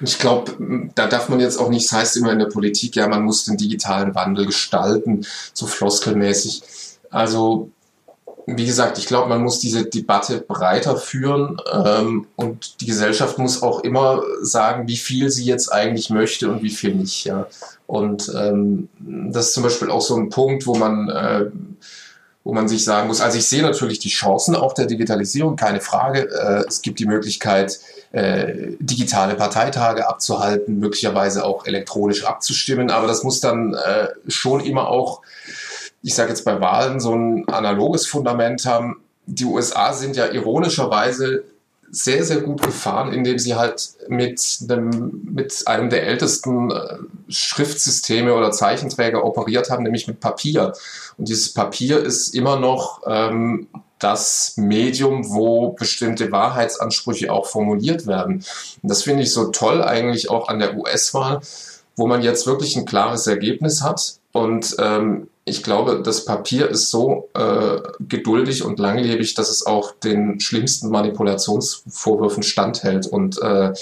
Ich glaube, da darf man jetzt auch nicht, das heißt immer in der Politik, ja, man muss den digitalen Wandel gestalten, so floskelmäßig. Also, wie gesagt, ich glaube, man muss diese Debatte breiter führen ähm, und die Gesellschaft muss auch immer sagen, wie viel sie jetzt eigentlich möchte und wie viel nicht. Ja. Und ähm, das ist zum Beispiel auch so ein Punkt, wo man äh, wo man sich sagen muss, also ich sehe natürlich die Chancen auch der Digitalisierung, keine Frage. Äh, es gibt die Möglichkeit, äh, digitale Parteitage abzuhalten, möglicherweise auch elektronisch abzustimmen, aber das muss dann äh, schon immer auch, ich sage jetzt bei Wahlen, so ein analoges Fundament haben, die USA sind ja ironischerweise sehr, sehr gut gefahren, indem sie halt mit einem, mit einem der ältesten äh, Schriftsysteme oder Zeichenträger operiert haben, nämlich mit Papier. Und dieses Papier ist immer noch ähm, das Medium, wo bestimmte Wahrheitsansprüche auch formuliert werden. Und das finde ich so toll eigentlich auch an der US-Wahl, wo man jetzt wirklich ein klares Ergebnis hat. Und ähm, ich glaube, das Papier ist so äh, geduldig und langlebig, dass es auch den schlimmsten Manipulationsvorwürfen standhält. Und äh,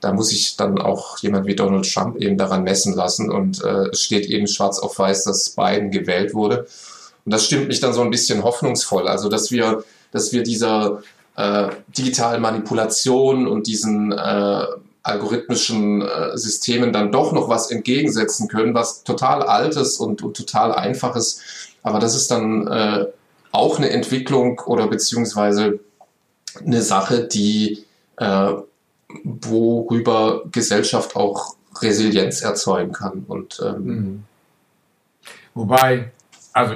da muss sich dann auch jemand wie Donald Trump eben daran messen lassen. Und äh, es steht eben schwarz auf weiß, dass Biden gewählt wurde. Und das stimmt mich dann so ein bisschen hoffnungsvoll. Also, dass wir, dass wir dieser äh, digitalen Manipulation und diesen äh, algorithmischen äh, Systemen dann doch noch was entgegensetzen können, was total altes und, und total einfaches. Aber das ist dann äh, auch eine Entwicklung oder beziehungsweise eine Sache, die äh, worüber Gesellschaft auch Resilienz erzeugen kann. Und ähm, mhm. wobei, also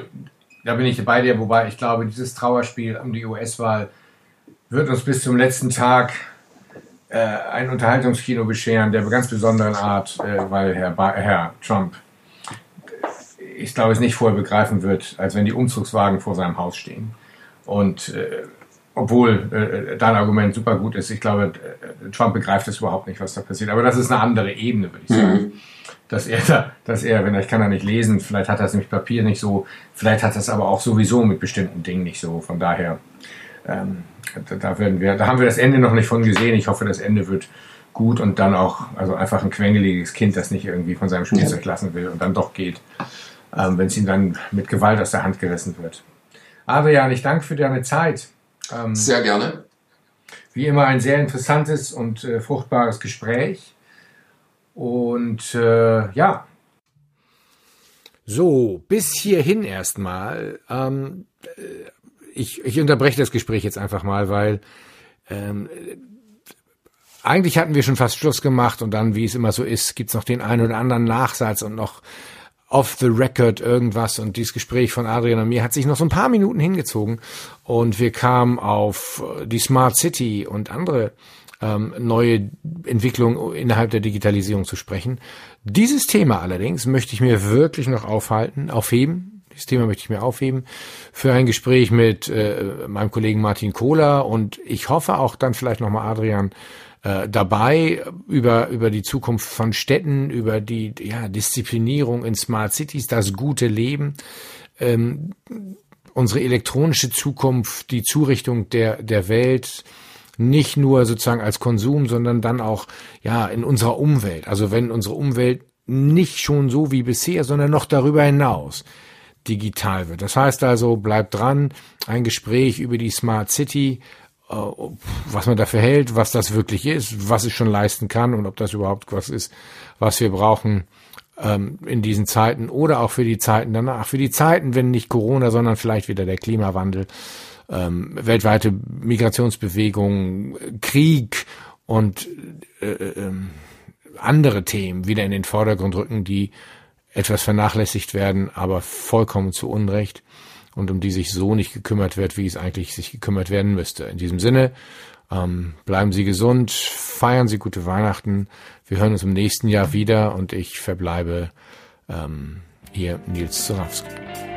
da bin ich bei dir, wobei ich glaube, dieses Trauerspiel um die US-Wahl wird uns bis zum letzten Tag äh, ein Unterhaltungskino bescheren der ganz besonderen Art, äh, weil Herr, ba Herr Trump, ich glaube, es nicht vorher begreifen wird, als wenn die Umzugswagen vor seinem Haus stehen. Und äh, obwohl äh, dein Argument super gut ist, ich glaube, äh, Trump begreift es überhaupt nicht, was da passiert. Aber das ist eine andere Ebene, würde ich sagen. Mhm. Dass er, da, dass er, wenn er, ich kann da nicht lesen, vielleicht hat er es nämlich Papier nicht so, vielleicht hat er es aber auch sowieso mit bestimmten Dingen nicht so. Von daher, ähm, da, werden wir, da haben wir das Ende noch nicht von gesehen. Ich hoffe, das Ende wird gut und dann auch, also einfach ein quengeliges Kind, das nicht irgendwie von seinem Spielzeug lassen will und dann doch geht, ähm, wenn es ihm dann mit Gewalt aus der Hand gerissen wird. Adrian, ich danke für deine Zeit. Ähm, sehr gerne. Wie immer ein sehr interessantes und äh, fruchtbares Gespräch. Und äh, ja. So, bis hierhin erstmal. Ähm, äh, ich, ich unterbreche das Gespräch jetzt einfach mal, weil ähm, eigentlich hatten wir schon fast Schluss gemacht und dann, wie es immer so ist, gibt's noch den einen oder anderen Nachsatz und noch off the record irgendwas. Und dieses Gespräch von Adrian und mir hat sich noch so ein paar Minuten hingezogen. Und wir kamen auf die Smart City und andere ähm, neue Entwicklungen innerhalb der Digitalisierung zu sprechen. Dieses Thema allerdings möchte ich mir wirklich noch aufhalten, aufheben, dieses Thema möchte ich mir aufheben für ein Gespräch mit äh, meinem Kollegen Martin Kohler und ich hoffe auch dann vielleicht nochmal Adrian äh, dabei über, über die Zukunft von Städten, über die ja, Disziplinierung in Smart Cities, das gute Leben, ähm, unsere elektronische Zukunft, die Zurichtung der, der Welt, nicht nur sozusagen als Konsum, sondern dann auch ja in unserer Umwelt. Also wenn unsere Umwelt nicht schon so wie bisher, sondern noch darüber hinaus digital wird. Das heißt also, bleibt dran, ein Gespräch über die Smart City, äh, was man dafür hält, was das wirklich ist, was es schon leisten kann und ob das überhaupt was ist, was wir brauchen ähm, in diesen Zeiten oder auch für die Zeiten danach. Für die Zeiten, wenn nicht Corona, sondern vielleicht wieder der Klimawandel, ähm, weltweite Migrationsbewegungen, Krieg und äh, äh, andere Themen wieder in den Vordergrund rücken, die etwas vernachlässigt werden, aber vollkommen zu Unrecht und um die sich so nicht gekümmert wird, wie es eigentlich sich gekümmert werden müsste. In diesem Sinne, ähm, bleiben Sie gesund, feiern Sie gute Weihnachten. Wir hören uns im nächsten Jahr wieder und ich verbleibe ähm, hier Nils Zorawski.